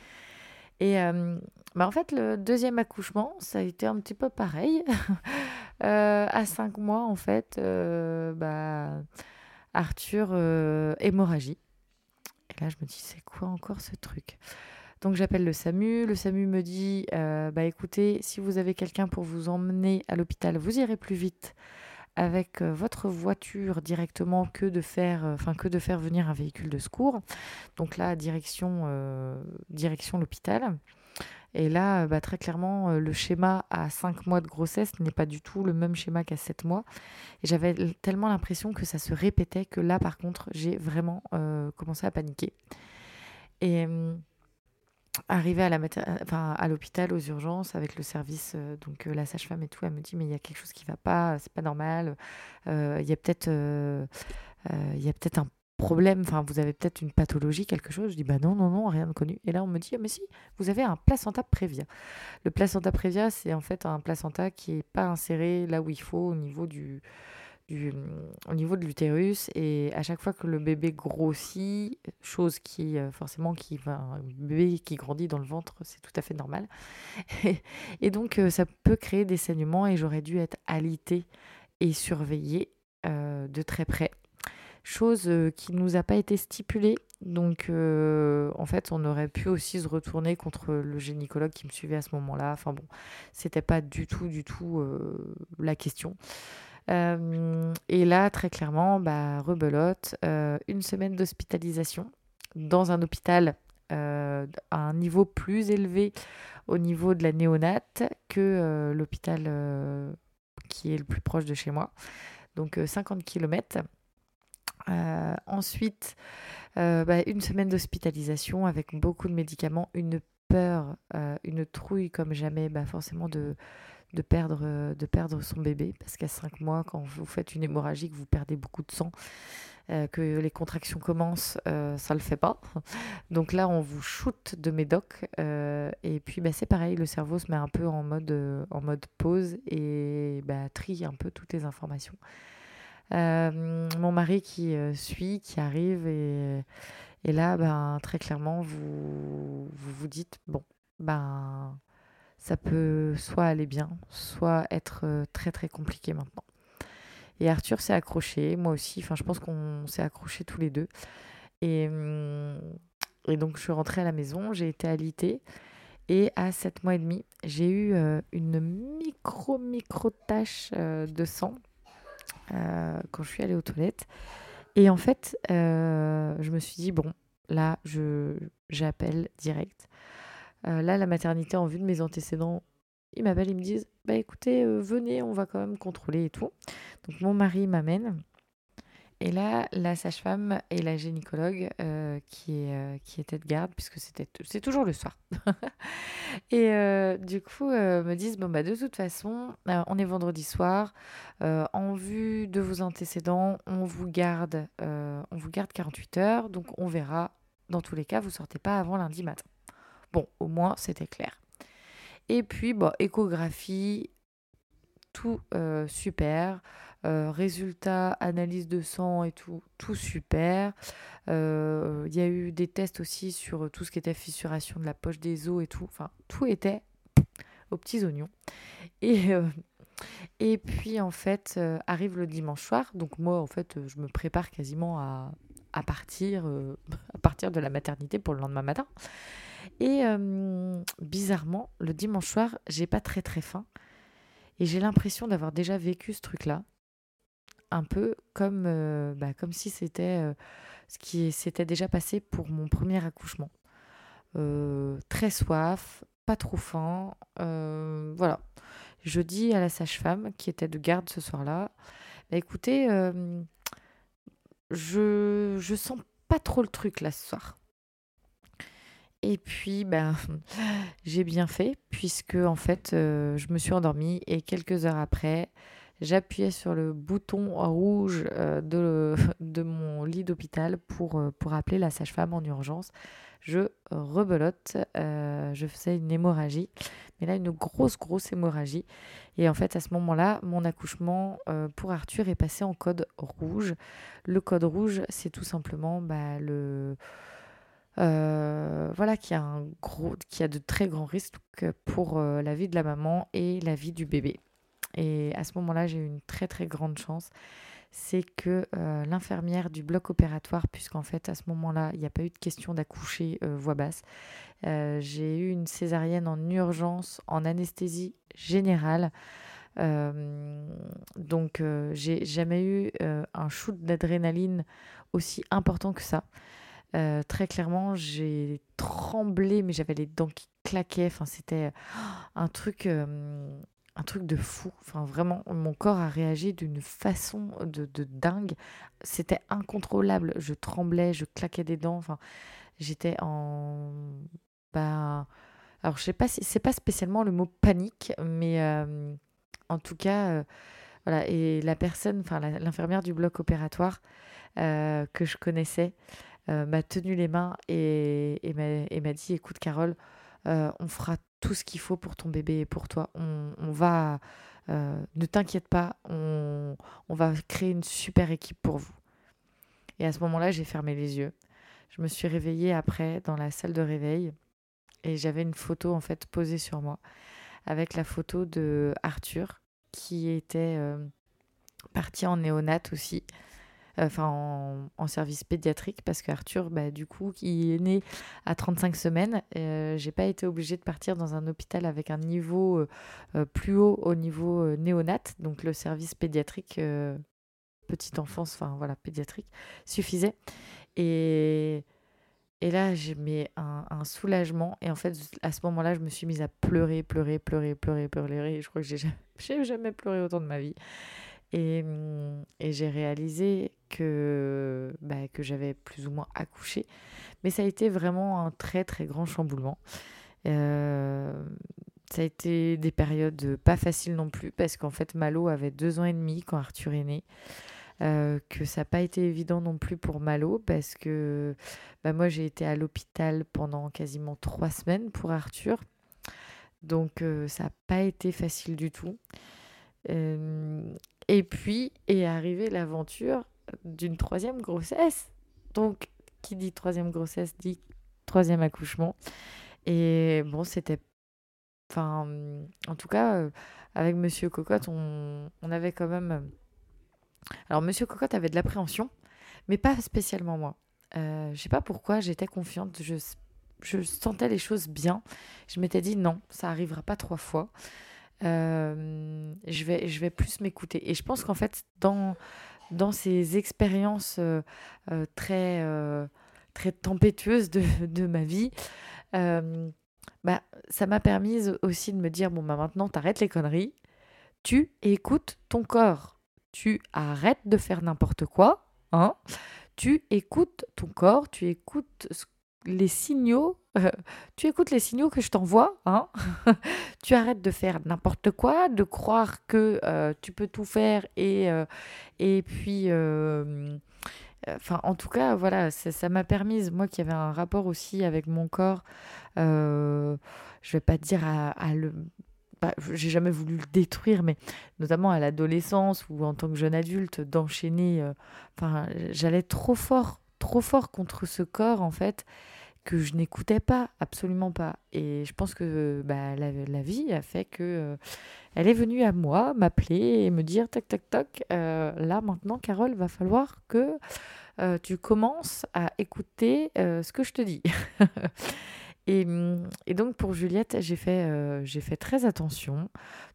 S1: Et bah en fait, le deuxième accouchement, ça a été un petit peu pareil. (laughs) à cinq mois, en fait, bah, Arthur euh, hémorragie. Et là, je me dis, c'est quoi encore ce truc? Donc j'appelle le SAMU. Le SAMU me dit, euh, bah écoutez, si vous avez quelqu'un pour vous emmener à l'hôpital, vous irez plus vite avec euh, votre voiture directement que de faire, enfin que de faire venir un véhicule de secours. Donc là, direction, direction l'hôpital. Et là, bah, très clairement, euh, le schéma à 5 mois de grossesse n'est pas du tout le même schéma qu'à 7 mois. Et j'avais tellement l'impression que ça se répétait que là, par contre, j'ai vraiment euh, commencé à paniquer. Et euh, arrivé à la à l'hôpital aux urgences avec le service donc la sage-femme et tout elle me dit mais il y a quelque chose qui va pas c'est pas normal il y a peut-être il y a peut-être un problème, vous avez peut-être une pathologie, quelque chose. Je dis bah non, non, non, rien de connu. Et là on me dit, ah, mais si, vous avez un placenta prévia. Le placenta prévia, c'est en fait un placenta qui n'est pas inséré là où il faut au niveau de l'utérus. Et à chaque fois que le bébé grossit, chose qui, forcément, qui un bébé qui grandit dans le ventre, c'est tout à fait normal. (laughs) et donc, ça peut créer des saignements et j'aurais dû être alitée et surveillée de très près chose euh, qui ne nous a pas été stipulée. Donc, euh, en fait, on aurait pu aussi se retourner contre le gynécologue qui me suivait à ce moment-là. Enfin bon, c'était pas du tout, du tout euh, la question. et là, très clairement, bah, rebelote, une semaine d'hospitalisation dans un hôpital à un niveau plus élevé au niveau de la néonate que l'hôpital qui est le plus proche de chez moi. Donc 50 km. Euh, ensuite, euh, bah, une semaine d'hospitalisation avec beaucoup de médicaments, une peur, euh, une trouille comme jamais, bah, forcément de, de, perdre, de perdre son bébé. Parce qu'à 5 mois, quand vous faites une hémorragie, que vous perdez beaucoup de sang, que les contractions commencent, ça ne le fait pas. (laughs) Donc là, on vous shoot de médoc. et puis, bah, c'est pareil, le cerveau se met un peu en mode, en mode pause et bah, trie un peu toutes les informations. Euh, mon mari qui euh, suit, qui arrive et, là, ben, très clairement, vous, vous dites, bon, ben, ça peut soit aller bien, soit être euh, très très compliqué maintenant. Et Arthur s'est accroché, moi aussi, enfin je pense qu'on s'est accrochés tous les deux. Et, hum, donc je suis rentrée à la maison, j'ai été alitée. Et à 7 mois et demi, j'ai eu une micro micro tache de sang euh, quand je suis allée aux toilettes. Et en fait, euh, je me suis dit, bon, là, j'appelle direct. Euh, là, la maternité, en vue de mes antécédents, ils m'appellent, ils me disent, bah écoutez, venez, on va quand même contrôler et tout. Donc mon mari m'amène. Et là, la sage-femme et la gynécologue euh, qui, euh, qui était de garde, puisque c'est toujours le soir. (laughs) et euh, du coup, me disent bon bah de toute façon, on est vendredi soir, en vue de vos antécédents, on vous garde, on vous garde 48 heures, donc on verra. Dans tous les cas, vous sortez pas avant lundi matin. Bon, au moins c'était clair. Et puis, bon, échographie, tout super. Euh, résultats, analyse de sang et tout, tout super. Euh, il y a eu des tests aussi sur tout ce qui était fissuration de la poche des os et tout. Enfin, tout était aux petits oignons. Et, euh, et puis, en fait, arrive le dimanche soir. Donc, moi, en fait, je me prépare quasiment à, à partir, (laughs) à partir de la maternité pour le lendemain matin. Et bizarrement, le dimanche soir, j'ai pas très très faim. Et j'ai l'impression d'avoir déjà vécu ce truc-là un peu comme, euh, bah, comme si c'était euh, ce qui s'était déjà passé pour mon premier accouchement. Euh, très soif, pas trop faim, voilà. Je dis à la sage-femme qui était de garde ce soir-là, bah, écoutez, je, je sens pas trop le truc là ce soir. Et puis, ben, (laughs) j'ai bien fait, puisque en fait, je me suis endormie et quelques heures après, j'appuyais sur le bouton rouge euh, de, (laughs) de mon lit d'hôpital pour, euh, pour appeler la sage-femme en urgence. Je rebelote, euh, je faisais une hémorragie, mais là une grosse, grosse hémorragie. Et en fait, à ce moment-là, mon accouchement pour Arthur est passé en code rouge. Le code rouge, c'est tout simplement bah, le... voilà, qui a, un gros, a de très grands risques pour la vie de la maman et la vie du bébé. Et à ce moment-là, j'ai eu une très très grande chance. C'est que euh, l'infirmière du bloc opératoire, puisqu'en fait à ce moment-là, il n'y a pas eu de question d'accoucher euh, voix basse, euh, j'ai eu une césarienne en urgence, en anesthésie générale. donc j'ai jamais eu un shoot d'adrénaline aussi important que ça. Très clairement, j'ai tremblé, mais j'avais les dents qui claquaient. Enfin, c'était un truc un truc de fou. Enfin, vraiment, mon corps a réagi d'une façon de, dingue. C'était incontrôlable. Je tremblais, je claquais des dents. Enfin, j'étais en. Bah, alors, je sais pas si c'est pas spécialement le mot panique, mais euh, en tout cas, euh, voilà. Et la personne, enfin, l'infirmière du bloc opératoire euh, que je connaissais, m'a tenu les mains et, m'a dit écoute, Carole, on fera tout ce qu'il faut pour ton bébé et pour toi. On, va, ne t'inquiète pas, on, va créer une super équipe pour vous. Et à ce moment-là, j'ai fermé les yeux. Je me suis réveillée après dans la salle de réveil et j'avais une photo en fait posée sur moi avec la photo de Arthur qui était parti en néonat aussi enfin en, service pédiatrique parce qu'Arthur, bah, du coup, qui est né à 35 semaines, euh, j'ai pas été obligée de partir dans un hôpital avec un niveau euh, euh, plus haut au niveau néonat, donc le service pédiatrique petite enfance, enfin voilà, pédiatrique, suffisait. Et, et là, j'ai mis un, soulagement. Et en fait, à ce moment-là, je me suis mise à pleurer, pleurer, pleurer, pleurer, pleurer. Je crois que (laughs) j'ai jamais pleuré autant de ma vie. Et, mmh, et j'ai réalisé que, bah, que j'avais plus ou moins accouché. Mais ça a été vraiment un très très grand chamboulement. Euh, ça a été des périodes pas faciles non plus parce qu'en fait Malo avait deux ans et demi quand Arthur est né. Euh, que ça n'a pas été évident non plus pour Malo parce que bah, moi j'ai été à l'hôpital pendant quasiment trois semaines pour Arthur. Donc euh, ça n'a pas été facile du tout. Et puis est arrivée l'aventure d'une troisième grossesse. Donc, qui dit troisième grossesse dit troisième accouchement. Et bon, c'était. Enfin, en tout cas, euh, avec Monsieur Cocotte, on, avait quand même. Alors, Monsieur Cocotte avait de l'appréhension, mais pas spécialement moi. Euh, je sais pas pourquoi, j'étais confiante. Je, sentais les choses bien. Je m'étais dit non, ça arrivera pas trois fois. Euh, je, vais, je vais plus m'écouter. Et je pense qu'en fait, dans, dans ces expériences euh, euh, très, très tempétueuses de, (laughs) de ma vie, bah, ça m'a permis aussi de me dire, bon, bah, maintenant, t'arrêtes les conneries, tu écoutes ton corps, tu arrêtes de faire n'importe quoi, hein, tu écoutes ton corps, tu écoutes les signaux euh, tu écoutes les signaux que je t'envoie, hein (laughs) tu arrêtes de faire n'importe quoi, de croire que euh, tu peux tout faire et, euh, et puis, en tout cas, voilà, ça m'a permis, moi qui avais un rapport aussi avec mon corps, je vais pas dire à, le bah, j'ai jamais voulu le détruire, mais notamment à l'adolescence ou en tant que jeune adulte, d'enchaîner. J'allais trop fort, trop fort contre ce corps en fait que je n'écoutais pas, absolument pas. Et je pense que bah, la, vie a fait que euh, elle est venue à moi, m'appeler et me dire tac tac tac, euh, là maintenant Carole, va falloir que euh, tu commences à écouter ce que je te dis. (laughs) et, et, donc pour Juliette, j'ai fait, j'ai fait très attention,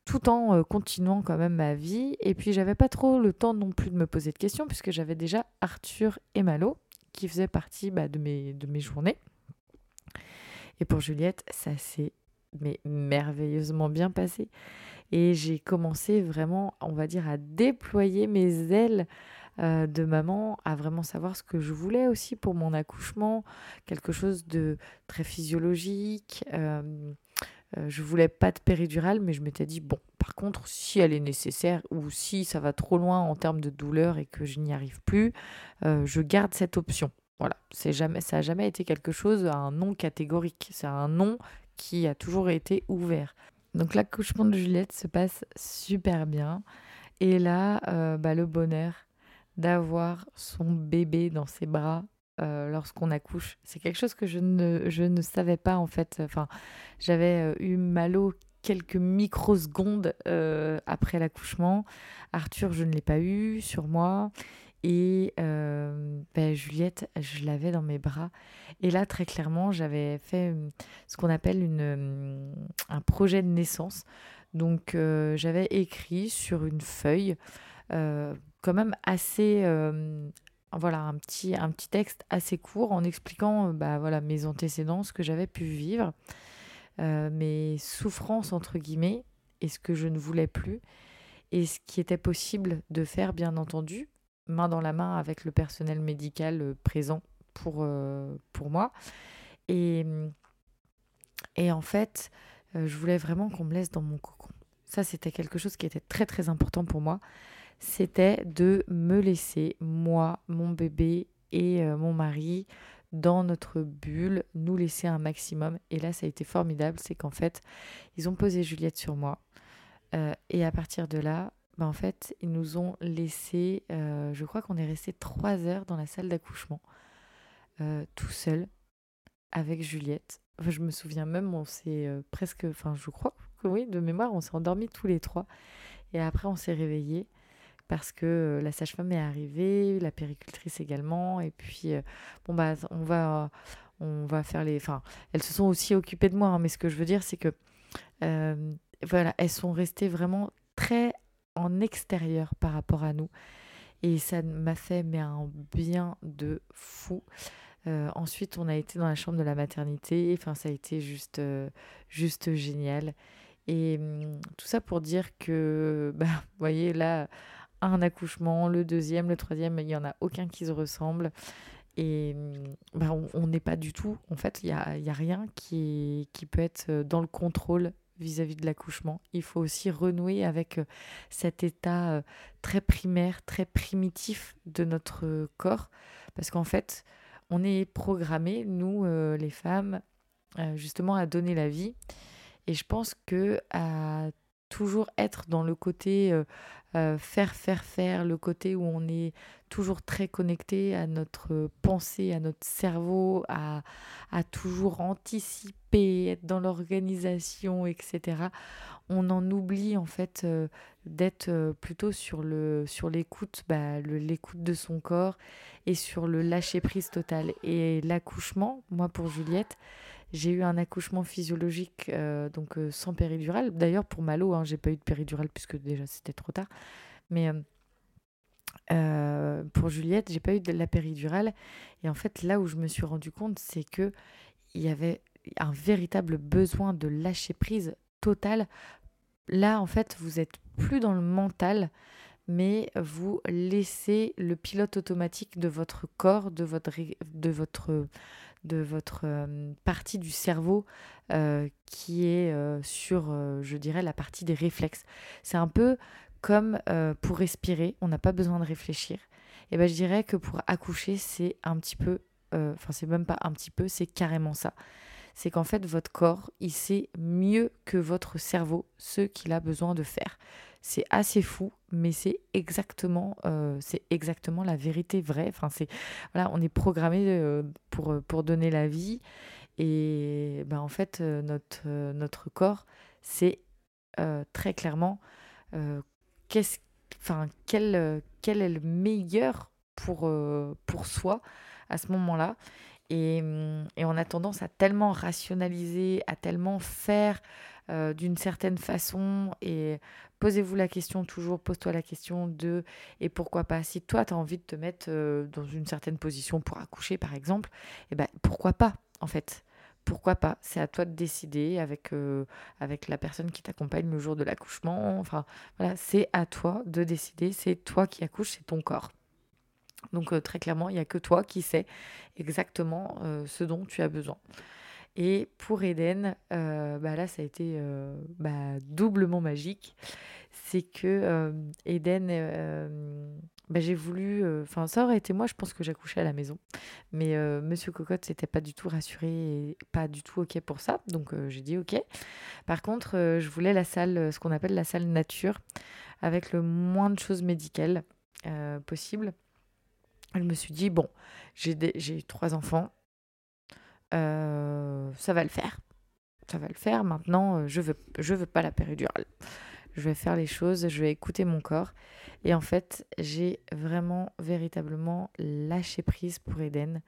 S1: tout en continuant quand même ma vie. Et puis j'avais pas trop le temps non plus de me poser de questions puisque j'avais déjà Arthur et Malo qui faisaient partie bah, de, mes, de mes journées. Et pour Juliette, ça s'est mais merveilleusement bien passé. Et j'ai commencé vraiment, on va dire, à déployer mes ailes euh, de maman, à vraiment savoir ce que je voulais aussi pour mon accouchement, quelque chose de très physiologique. Euh, euh, je voulais pas de péridurale, mais je m'étais dit, bon, par contre, si elle est nécessaire ou si ça va trop loin en termes de douleur et que je n'y arrive plus, je garde cette option. Voilà, c'est jamais, ça n'a jamais été quelque chose, un nom catégorique. C'est un nom qui a toujours été ouvert. Donc l'accouchement de Juliette se passe super bien. Et là, euh, bah, le bonheur d'avoir son bébé dans ses bras euh, lorsqu'on accouche, c'est quelque chose que je ne, je ne savais pas en fait. Enfin, j'avais euh, eu Malo quelques microsecondes après l'accouchement. Arthur, je ne l'ai pas eu sur moi. Et euh, ben, Juliette, je l'avais dans mes bras. Et là, très clairement, j'avais fait euh, ce qu'on appelle une, euh, un projet de naissance. Donc, j'avais écrit sur une feuille, quand même assez, voilà, un petit, un petit texte assez court en expliquant bah, voilà, mes antécédents, ce que j'avais pu vivre, mes souffrances, entre guillemets, et ce que je ne voulais plus, et ce qui était possible de faire, bien entendu, main dans la main avec le personnel médical euh, présent pour, euh, pour moi. Et, et en fait, euh, je voulais vraiment qu'on me laisse dans mon cocon. Ça, c'était quelque chose qui était très très important pour moi. C'était de me laisser, moi, mon bébé et mon mari, dans notre bulle, nous laisser un maximum. Et là, ça a été formidable. C'est qu'en fait, ils ont posé Juliette sur moi. et à partir de là, bah, en fait, ils nous ont laissé, je crois qu'on est resté trois heures dans la salle d'accouchement, tout seul, avec Juliette. je me souviens même, on s'est presque, enfin je crois que oui, de mémoire, on s'est endormis tous les trois. Et après, on s'est réveillés parce que la sage-femme est arrivée, la péricultrice également. Et puis, bon, bah, on va, on va faire les. Enfin, elles se sont aussi occupées de moi, hein, mais ce que je veux dire, c'est que. voilà, elles sont restées vraiment très en extérieur par rapport à nous. Et ça m'a fait mais un bien de fou. ensuite, on a été dans la chambre de la maternité. Enfin, ça a été juste, juste génial. Et mmh, tout ça pour dire que, (laughs) bah, vous voyez, là, un accouchement, le deuxième, le troisième, il n'y en a aucun qui se ressemble. Et mmh, bah, on n'est pas du tout, en fait, il n'y a, y a rien qui, peut être dans le contrôle vis-à-vis de l'accouchement. Il faut aussi renouer avec cet état très primaire, très primitif de notre corps. Parce qu'en fait, on est programmé, nous, les femmes, justement à donner la vie. Et je pense que à toujours être dans le côté euh, euh, faire, faire, faire, le côté où on est toujours très connecté à notre pensée, à notre cerveau, à, à toujours anticiper, être dans l'organisation, etc. On en oublie en fait euh, d'être plutôt sur le sur l'écoute, bah, l'écoute de son corps et sur le lâcher prise total. Et l'accouchement, moi pour Juliette, j'ai eu un accouchement physiologique, euh, donc euh, sans péridurale. D'ailleurs, pour Malo, hein, j'ai pas eu de péridurale puisque déjà c'était trop tard. Mais euh, pour Juliette, j'ai pas eu de la péridurale. Et en fait, là où je me suis rendu compte, c'est que il y avait un véritable besoin de lâcher prise total. Là, en fait, vous êtes plus dans le mental, mais vous laissez le pilote automatique de votre corps, de votre, de votre de votre euh, partie du cerveau euh, qui est euh, sur, je dirais, la partie des réflexes. C'est un peu comme pour respirer, on n'a pas besoin de réfléchir. Et ben je dirais que pour accoucher, c'est un petit peu, enfin c'est même pas un petit peu, c'est carrément ça. C'est qu'en fait, votre corps, il sait mieux que votre cerveau ce qu'il a besoin de faire. C'est assez fou, mais c'est exactement, euh, la vérité vraie. Enfin, on est programmé euh, pour, euh, pour donner la vie, et ben, en fait, notre, corps, c'est très clairement qu'est-ce, quel, est le meilleur pour, soi à ce moment-là. Et, et, on a tendance à tellement rationaliser, à tellement faire d'une certaine façon posez-vous la question toujours, pose-toi la question de et pourquoi pas. Si toi, tu as envie de te mettre euh, dans une certaine position pour accoucher, par exemple, eh ben, pourquoi pas, en fait? Pourquoi pas? C'est à toi de décider avec, euh, avec la personne qui t'accompagne le jour de l'accouchement. Enfin, voilà, c'est à toi de décider. C'est toi qui accouches, c'est ton corps. Donc, euh, très clairement, il n'y a que toi qui sais exactement ce dont tu as besoin. Et pour Eden, euh, bah là, ça a été euh, bah, doublement magique. C'est que euh, Eden, bah, j'ai voulu. Enfin, ça aurait été moi, je pense que j'accouchais à la maison. Mais Monsieur Cocotte s'était pas du tout rassuré et pas du tout OK pour ça. Donc, j'ai dit OK. Par contre, je voulais la salle, ce qu'on appelle la salle nature, avec le moins de choses médicales possible. Je me suis dit, bon, j'ai trois enfants euh, ça va le faire. Ça va le faire. Maintenant, euh, je veux, je veux pas la péridurale. Je vais faire les choses, je vais écouter mon corps. Et en fait, j'ai vraiment, véritablement lâché prise pour Eden.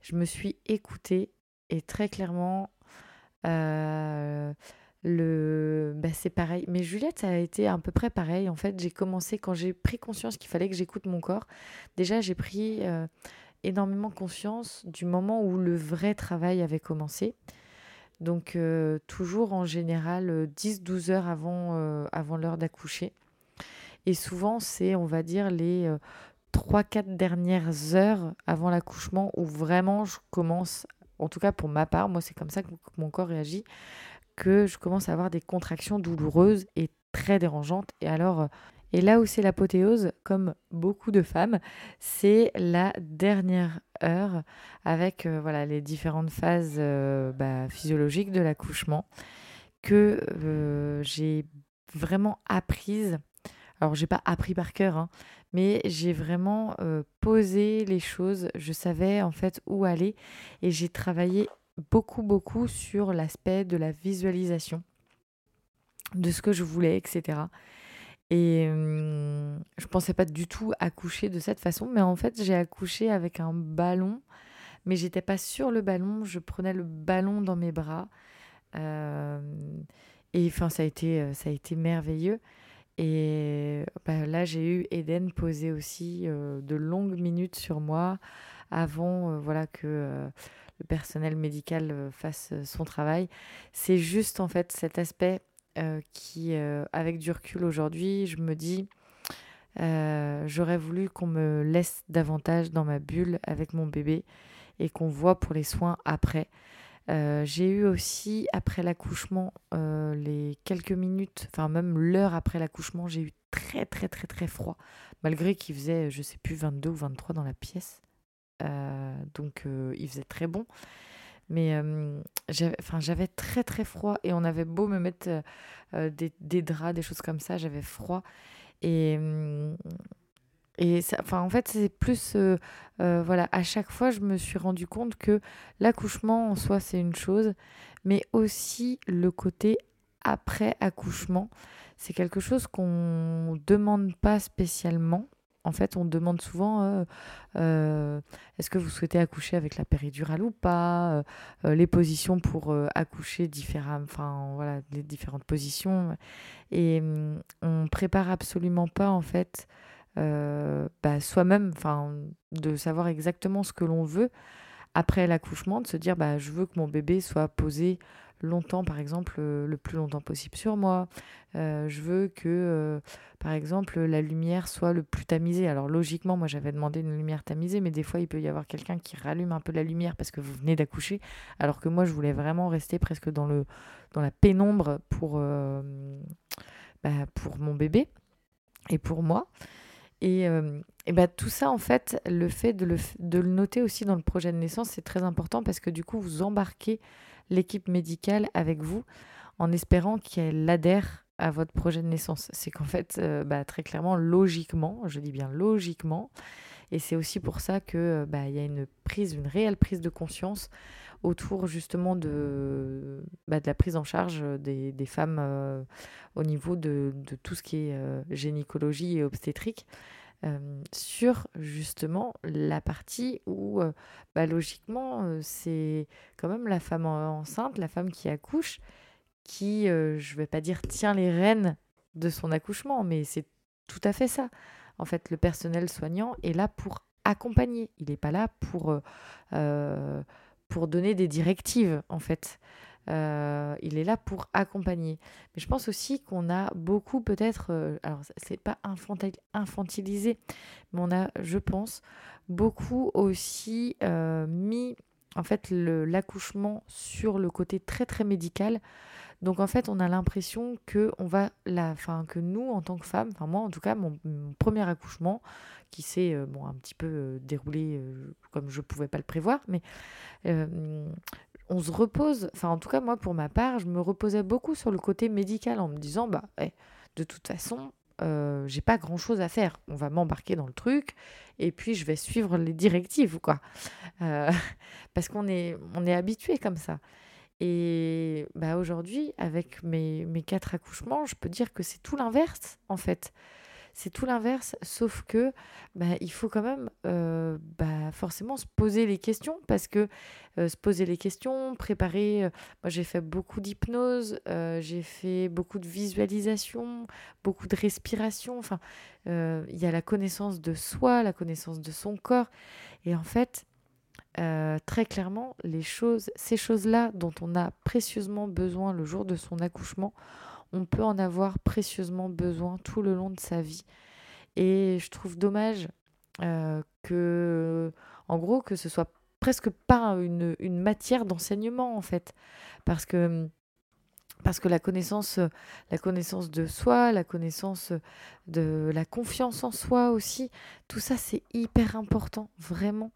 S1: Je me suis écoutée et très clairement, euh, le, bah, c'est pareil. Mais Juliette, ça a été à peu près pareil. En fait, j'ai commencé quand j'ai pris conscience qu'il fallait que j'écoute mon corps. Déjà, j'ai pris énormément conscience du moment où le vrai travail avait commencé. Donc euh, toujours en général 10-12 euh, heures avant, euh, avant l'heure d'accoucher. Et souvent c'est, on va dire, les 3-4 dernières heures avant l'accouchement où vraiment je commence, en tout cas pour ma part, moi c'est comme ça que mon corps réagit, que je commence à avoir des contractions douloureuses et très dérangeantes. Et alors et là où c'est l'apothéose, comme beaucoup de femmes, c'est la dernière heure avec euh, voilà, les différentes phases euh, bah, physiologiques de l'accouchement que euh, j'ai vraiment apprise. Alors, j'ai pas appris par cœur, hein, mais j'ai vraiment posé les choses. Je savais en fait où aller et j'ai travaillé beaucoup, beaucoup sur l'aspect de la visualisation, de ce que je voulais, etc. Et je je pensais pas du tout accoucher de cette façon, mais en fait, j'ai accouché avec un ballon, mais j'étais pas sur le ballon, je prenais le ballon dans mes bras. et enfin, ça a été, ça a été merveilleux. Et bah, là, j'ai eu Eden poser aussi de longues minutes sur moi avant voilà, que le personnel médical fasse son travail. C'est juste en fait cet aspect qui, avec du recul aujourd'hui, je me dis, j'aurais voulu qu'on me laisse davantage dans ma bulle avec mon bébé et qu'on voit pour les soins après. j'ai eu aussi, après l'accouchement, les quelques minutes, enfin même l'heure après l'accouchement, j'ai eu très très très très froid, malgré qu'il faisait, je sais plus, 22 ou 23 dans la pièce. Euh, donc euh, il faisait très bon. Mais j'avais très très froid et on avait beau me mettre euh, des, draps, des choses comme ça, j'avais froid. Et, et ça, en fait, c'est plus. voilà, à chaque fois, je me suis rendu compte que l'accouchement en soi, c'est une chose, mais aussi le côté après accouchement, c'est quelque chose qu'on ne demande pas spécialement en fait, on demande souvent euh, euh, est-ce que vous souhaitez accoucher avec la péridurale ou pas euh, Les positions pour accoucher différemment, enfin voilà, les différentes positions. Et hum, on prépare absolument pas en fait bah, soi-même, de savoir exactement ce que l'on veut après l'accouchement, de se dire bah je veux que mon bébé soit posé longtemps, par exemple, euh, le plus longtemps possible sur moi. Euh, je veux que, euh, par exemple, la lumière soit le plus tamisée. Alors logiquement, moi j'avais demandé une lumière tamisée, mais des fois il peut y avoir quelqu'un qui rallume un peu la lumière parce que vous venez d'accoucher, alors que moi je voulais vraiment rester presque dans, le, dans la pénombre pour, bah, pour mon bébé et pour moi. Et, et bah, tout ça, en fait, le fait de le, de le noter aussi dans le projet de naissance, c'est très important parce que du coup, vous embarquez l'équipe médicale avec vous en espérant qu'elle adhère à votre projet de naissance. C'est qu'en fait, euh, bah, très clairement, logiquement, je dis bien logiquement, et c'est aussi pour ça que bah, il y a une prise, une réelle prise de conscience autour justement de, bah, la prise en charge des, femmes euh, au niveau de, tout ce qui est euh, gynécologie et obstétrique sur justement la partie où, bah, logiquement, c'est quand même la femme enceinte, la femme qui accouche, qui, je vais pas dire tient les rênes de son accouchement, mais c'est tout à fait ça. En fait, le personnel soignant est là pour accompagner. Il n'est pas là pour, pour donner des directives, en fait. Euh, il est là pour accompagner. Mais je pense aussi qu'on a beaucoup peut-être, euh, alors c'est pas infantilisé, mais on a, je pense, beaucoup aussi euh, mis en fait l'accouchement sur le côté très très médical. Donc en fait, on a l'impression que on va la, que nous en tant que femmes, enfin moi en tout cas, mon, premier accouchement qui s'est bon un petit peu déroulé comme je pouvais pas le prévoir, mais on se repose, enfin en tout cas moi pour ma part, je me reposais beaucoup sur le côté médical en me disant bah eh, de toute façon euh, j'ai pas grand chose à faire, on va m'embarquer dans le truc et puis je vais suivre les directives quoi, euh, (laughs) parce qu'on est on est habitué comme ça. Et bah aujourd'hui avec mes, mes quatre accouchements, je peux dire que c'est tout l'inverse en fait c'est tout l'inverse, sauf que bah, il faut quand même euh, bah, forcément se poser les questions, parce que euh, se poser les questions, préparer, euh, moi j'ai fait beaucoup d'hypnose, j'ai fait beaucoup de visualisation, beaucoup de respiration, il y a la connaissance de soi, la connaissance de son corps, et en fait, très clairement, les choses, ces choses-là dont on a précieusement besoin le jour de son accouchement, on peut en avoir précieusement besoin tout le long de sa vie. Et je trouve dommage euh, que, en gros, que ce soit presque pas une, matière d'enseignement, en fait. Parce que parce que la connaissance, la connaissance de soi, la connaissance de la confiance en soi aussi, tout ça c'est hyper important, vraiment.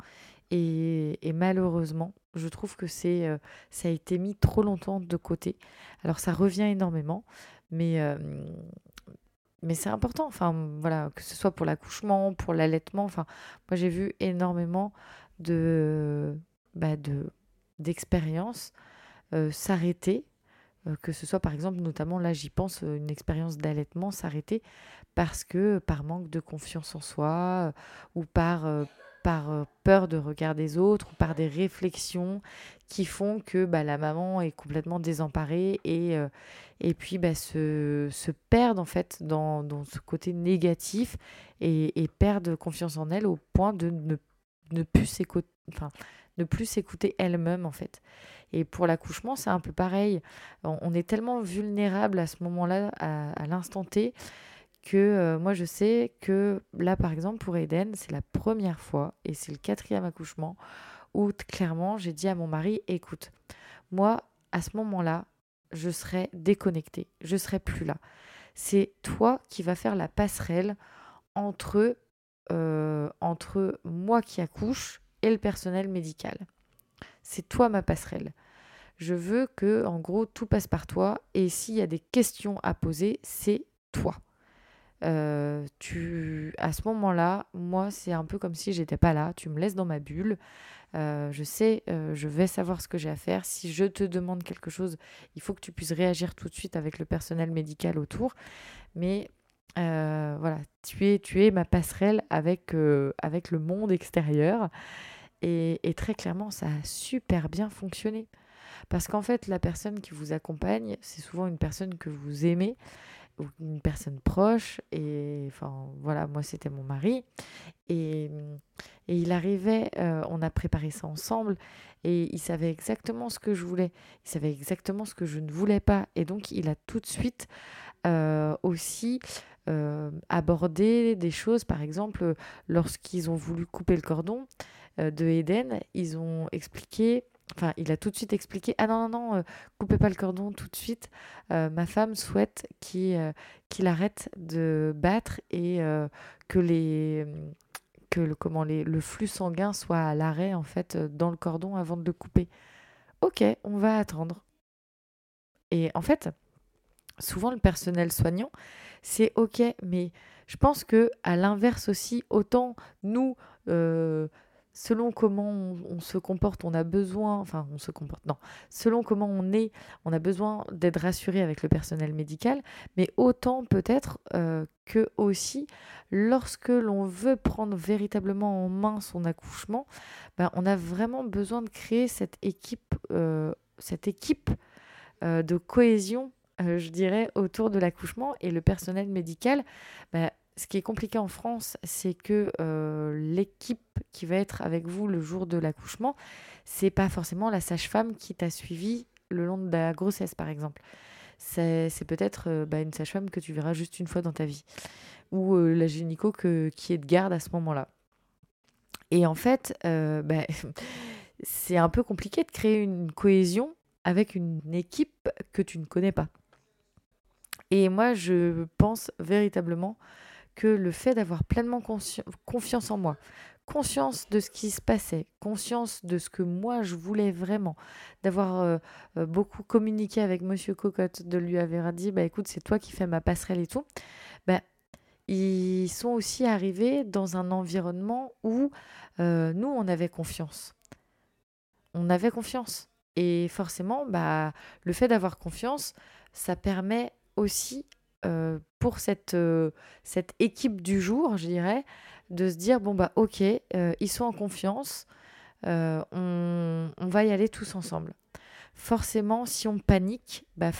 S1: Et, malheureusement, je trouve que c'est, euh, ça a été mis trop longtemps de côté. Alors ça revient énormément, Mais, mais c'est important, enfin voilà, que ce soit pour l'accouchement, pour l'allaitement. Enfin, moi j'ai vu énormément de, bah, de d'expériences s'arrêter que ce soit par exemple, notamment là j'y pense, une expérience d'allaitement s'arrêter parce que par manque de confiance en soi ou par, par peur de regard des autres ou par des réflexions qui font que bah, la maman est complètement désemparée et, et puis bah, se, se perdre en fait dans, dans ce côté négatif et, et perdre confiance en elle au point de ne, ne plus s'écouter. Enfin, ne plus s'écouter elle-même en fait. Et pour l'accouchement, c'est un peu pareil. On est tellement vulnérable à ce moment-là, à, l'instant T, que euh, moi je sais que là par exemple pour Eden, c'est la première fois et c'est le quatrième accouchement où clairement j'ai dit à mon mari, écoute, moi à ce moment-là, je serai déconnectée, je serai plus là. C'est toi qui vas faire la passerelle entre, euh, entre moi qui accouche et le personnel médical. C'est toi ma passerelle. Je veux que, en gros, tout passe par toi. Et s'il y a des questions à poser, c'est toi. Euh, tu, à ce moment-là, moi, c'est un peu comme si j'étais pas là. Tu me laisses dans ma bulle. Euh, je sais, euh, je vais savoir ce que j'ai à faire. Si je te demande quelque chose, il faut que tu puisses réagir tout de suite avec le personnel médical autour. Mais voilà, tu es, tu es ma passerelle avec, avec le monde extérieur. Et, et, très clairement, ça a super bien fonctionné. Parce qu'en fait, la personne qui vous accompagne, c'est souvent une personne que vous aimez une personne proche. Et enfin, voilà, moi, c'était mon mari. Et, et il arrivait, euh, on a préparé ça ensemble, et il savait exactement ce que je voulais. Il savait exactement ce que je ne voulais pas. Et donc, il a tout de suite euh, aussi euh, abordé des choses. Par exemple, lorsqu'ils ont voulu couper le cordon de Eden, ils ont expliqué Enfin, il a tout de suite expliqué Ah non, non, non, euh, coupez pas le cordon tout de suite. Euh, ma femme souhaite qu'il euh, qu'il arrête de battre et que, les, que le, comment, les, le flux sanguin soit à l'arrêt en fait dans le cordon avant de le couper. Ok, on va attendre. Et en fait, souvent le personnel soignant, c'est ok, mais je pense que à l'inverse aussi, autant nous selon comment on, se comporte, on a besoin, enfin on se comporte, non, selon comment on est, on a besoin d'être rassuré avec le personnel médical, mais autant peut-être euh, que aussi lorsque l'on veut prendre véritablement en main son accouchement, ben, on a vraiment besoin de créer cette équipe, euh, cette équipe euh, de cohésion je dirais, autour de l'accouchement. Et le personnel médical, ben, ce qui est compliqué en France, c'est que euh, l'équipe qui va être avec vous le jour de l'accouchement, c'est pas forcément la sage-femme qui t'a suivi le long de la grossesse, par exemple. C'est peut-être euh, bah, une sage-femme que tu verras juste une fois dans ta vie, ou euh, la gynéco que, qui est de garde à ce moment-là. Et en fait, (laughs) bah, c'est un peu compliqué de créer une cohésion avec une équipe que tu ne connais pas. Et moi, je pense véritablement que le fait d'avoir pleinement confiance en moi, conscience de ce qui se passait, conscience de ce que moi je voulais vraiment, d'avoir euh, euh, beaucoup communiqué avec Monsieur Cocotte, de lui avoir dit bah écoute c'est toi qui fais ma passerelle et tout, bah, ils sont aussi arrivés dans un environnement où euh, nous on avait confiance, on avait confiance. Et forcément bah le fait d'avoir confiance ça permet aussi euh, pour cette, euh, cette équipe du jour, je dirais, de se dire bon, bah ok, euh, ils sont en confiance, on, on, va y aller tous ensemble. Forcément, si on panique, bah,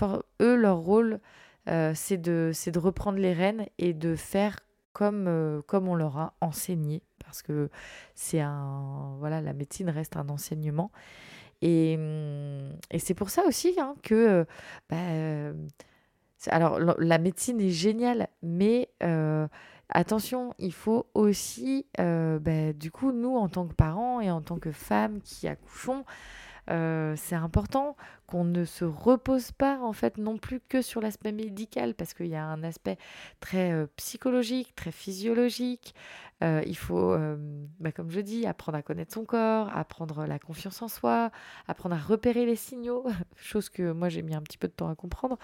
S1: eux, leur rôle, c'est de, de reprendre les rênes et de faire comme, comme on leur a enseigné, parce que c'est un. Voilà, la médecine reste un enseignement. Et, et c'est pour ça aussi hein, que. Bah, alors, la médecine est géniale, mais euh, attention, il faut aussi, euh, bah, du coup, nous, en tant que parents et en tant que femmes qui accouchons, euh, c'est important qu'on ne se repose pas en fait non plus que sur l'aspect médical parce qu'il y a un aspect très euh, psychologique, très physiologique. Euh, il faut, euh, bah, comme je dis, apprendre à connaître son corps, apprendre la confiance en soi, apprendre à repérer les signaux, (laughs) chose que moi j'ai mis un petit peu de temps à comprendre.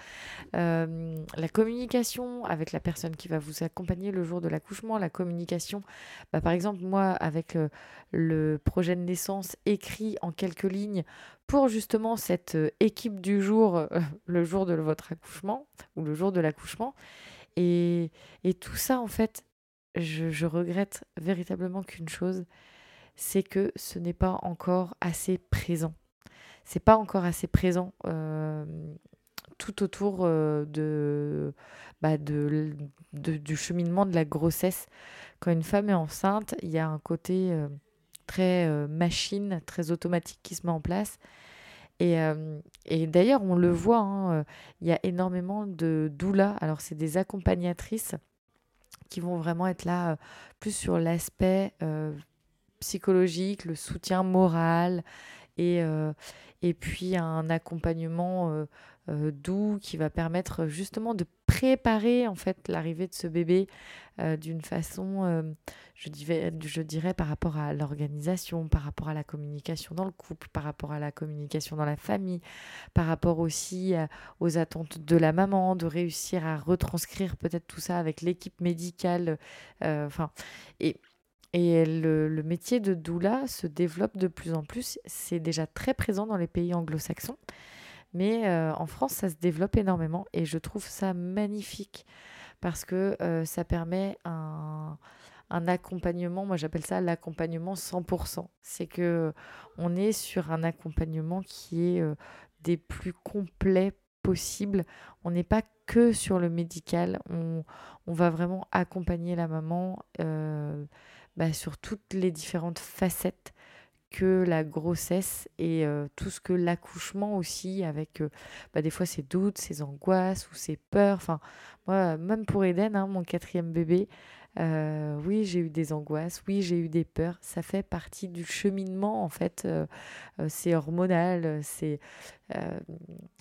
S1: la communication avec la personne qui va vous accompagner le jour de l'accouchement, la communication, bah, par exemple moi avec le projet de naissance écrit en quelques lignes pour justement cette euh, équipe du jour, euh, (laughs) le jour de votre accouchement ou le jour de l'accouchement. Et, tout ça, en fait, je, regrette véritablement qu'une chose, c'est que ce n'est pas encore assez présent. C'est pas encore assez présent euh, tout autour bah de, du cheminement de la grossesse. Quand une femme est enceinte, il y a un côté très euh, machine, très automatique qui se met en place. Et, euh, et d'ailleurs, on le voit, hein, euh, il y a énormément de doulas. Alors, c'est des accompagnatrices qui vont vraiment être là plus sur l'aspect psychologique, le soutien moral et, et puis un accompagnement doux qui va permettre justement de préparer en fait l'arrivée de ce bébé euh, d'une façon, euh, je, dirais, je dirais, par rapport à l'organisation, par rapport à la communication dans le couple, par rapport à la communication dans la famille, par rapport aussi euh, aux attentes de la maman, de réussir à retranscrire peut-être tout ça avec l'équipe médicale. Enfin, et et le, métier de doula se développe de plus en plus. C'est déjà très présent dans les pays anglo-saxons. Mais en France, ça se développe énormément et je trouve ça magnifique parce que ça permet un, accompagnement, moi j'appelle ça l'accompagnement 100%. C'est que on est sur un accompagnement qui est des plus complets possibles. On n'est pas que sur le médical, on, va vraiment accompagner la maman bah, sur toutes les différentes facettes que la grossesse et tout ce que l'accouchement aussi, avec bah, des fois ses doutes, ses angoisses ou ses peurs. Enfin, moi, même pour Eden, hein, mon quatrième bébé, oui, j'ai eu des angoisses, oui, j'ai eu des peurs. Ça fait partie du cheminement, en fait. c'est hormonal, c'est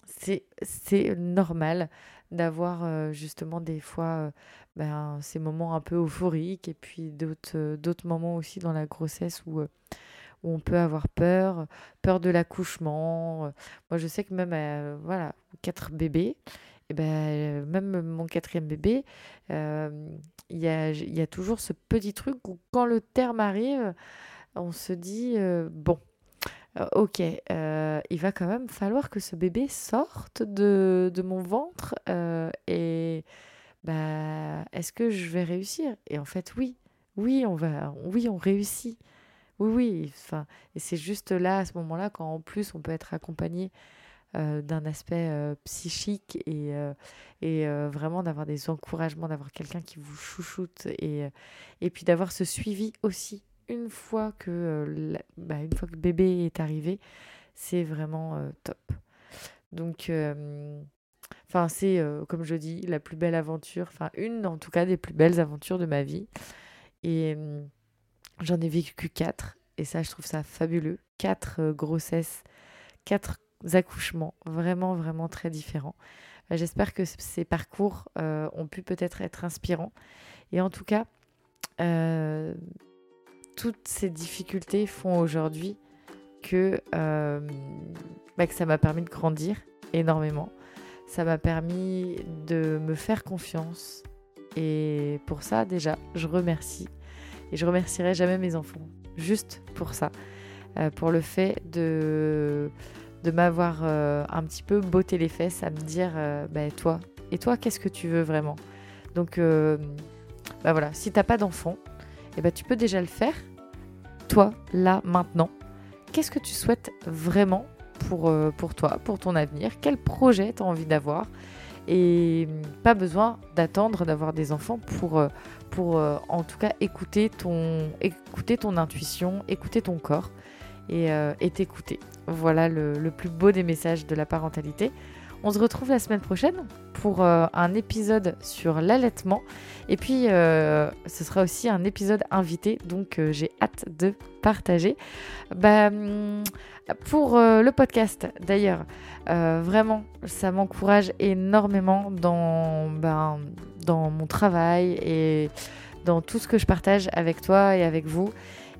S1: c'est normal d'avoir justement des fois ben, ces moments un peu euphoriques et puis d'autres moments aussi dans la grossesse où où on peut avoir peur, peur de l'accouchement. Moi, je sais que même, euh, voilà, quatre bébés, et eh ben, euh, même mon quatrième bébé, euh, il y, a, toujours ce petit truc où quand le terme arrive, on se dit, bon, ok, il va quand même falloir que ce bébé sorte de, de mon ventre et bah, est-ce que je vais réussir? Et en fait, oui, oui, on va, oui, on réussit. Oui, oui. Et c'est juste là, à ce moment-là, quand en plus on peut être accompagné euh, d'un aspect euh, psychique et, euh, vraiment d'avoir des encouragements, d'avoir quelqu'un qui vous chouchoute et, puis d'avoir ce suivi aussi une fois que, bah, une fois que bébé est arrivé, c'est vraiment top. Donc, enfin, c'est comme je dis, la plus belle aventure, enfin, une en tout cas des plus belles aventures de ma vie. Et. J'en ai vécu quatre et ça, je trouve ça fabuleux. Quatre euh, grossesses, quatre accouchements, vraiment, vraiment très différents. Bah, j'espère que ces parcours euh, ont pu peut-être être inspirants. Et en tout cas, euh, toutes ces difficultés font aujourd'hui que, bah, que ça m'a permis de grandir énormément. Ça m'a permis de me faire confiance. Et pour ça, déjà, je remercie et je remercierai jamais mes enfants, juste pour ça, euh, pour le fait de, m'avoir euh, un petit peu botté les fesses, à me dire, euh, bah, toi, et toi, qu'est-ce que tu veux vraiment? Donc, bah voilà, si t'as pas d'enfant, eh ben, tu peux déjà le faire, toi, là, maintenant. Qu'est-ce que tu souhaites vraiment pour, toi, pour ton avenir? Quel projet tu as envie d'avoir? Et pas besoin d'attendre d'avoir des enfants pour, pour euh, en tout cas écouter ton, écouter ton intuition, écouter ton corps et, euh, t'écouter. Voilà le, plus beau des messages de la parentalité. On se retrouve la semaine prochaine pour un épisode sur l'allaitement. Et puis, ce sera aussi un épisode invité, donc j'ai hâte de partager. Bah, hum, pour le podcast, d'ailleurs, vraiment, ça m'encourage énormément dans, ben, dans mon travail et dans tout ce que je partage avec toi et avec vous.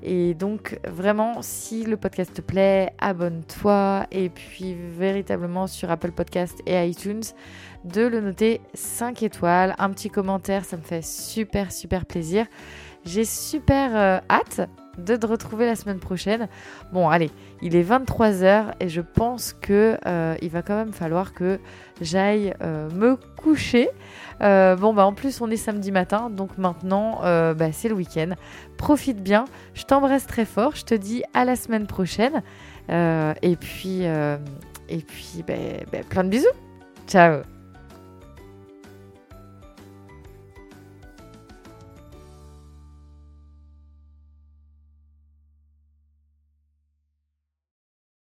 S1: Et donc vraiment, si le podcast te plaît, abonne-toi et puis véritablement sur Apple Podcast et iTunes, de le noter 5 étoiles, un petit commentaire, ça me fait super super plaisir. J'ai super euh, hâte de te retrouver la semaine prochaine. Bon, allez, il est 23h et je pense que euh, il va quand même falloir que j'aille euh, me coucher. Bon, bah en plus, on est samedi matin, donc maintenant, bah, c'est le week-end. Profite bien. Je t'embrasse très fort. Je te dis à la semaine prochaine. et puis, et puis bah, bah, plein de bisous. Ciao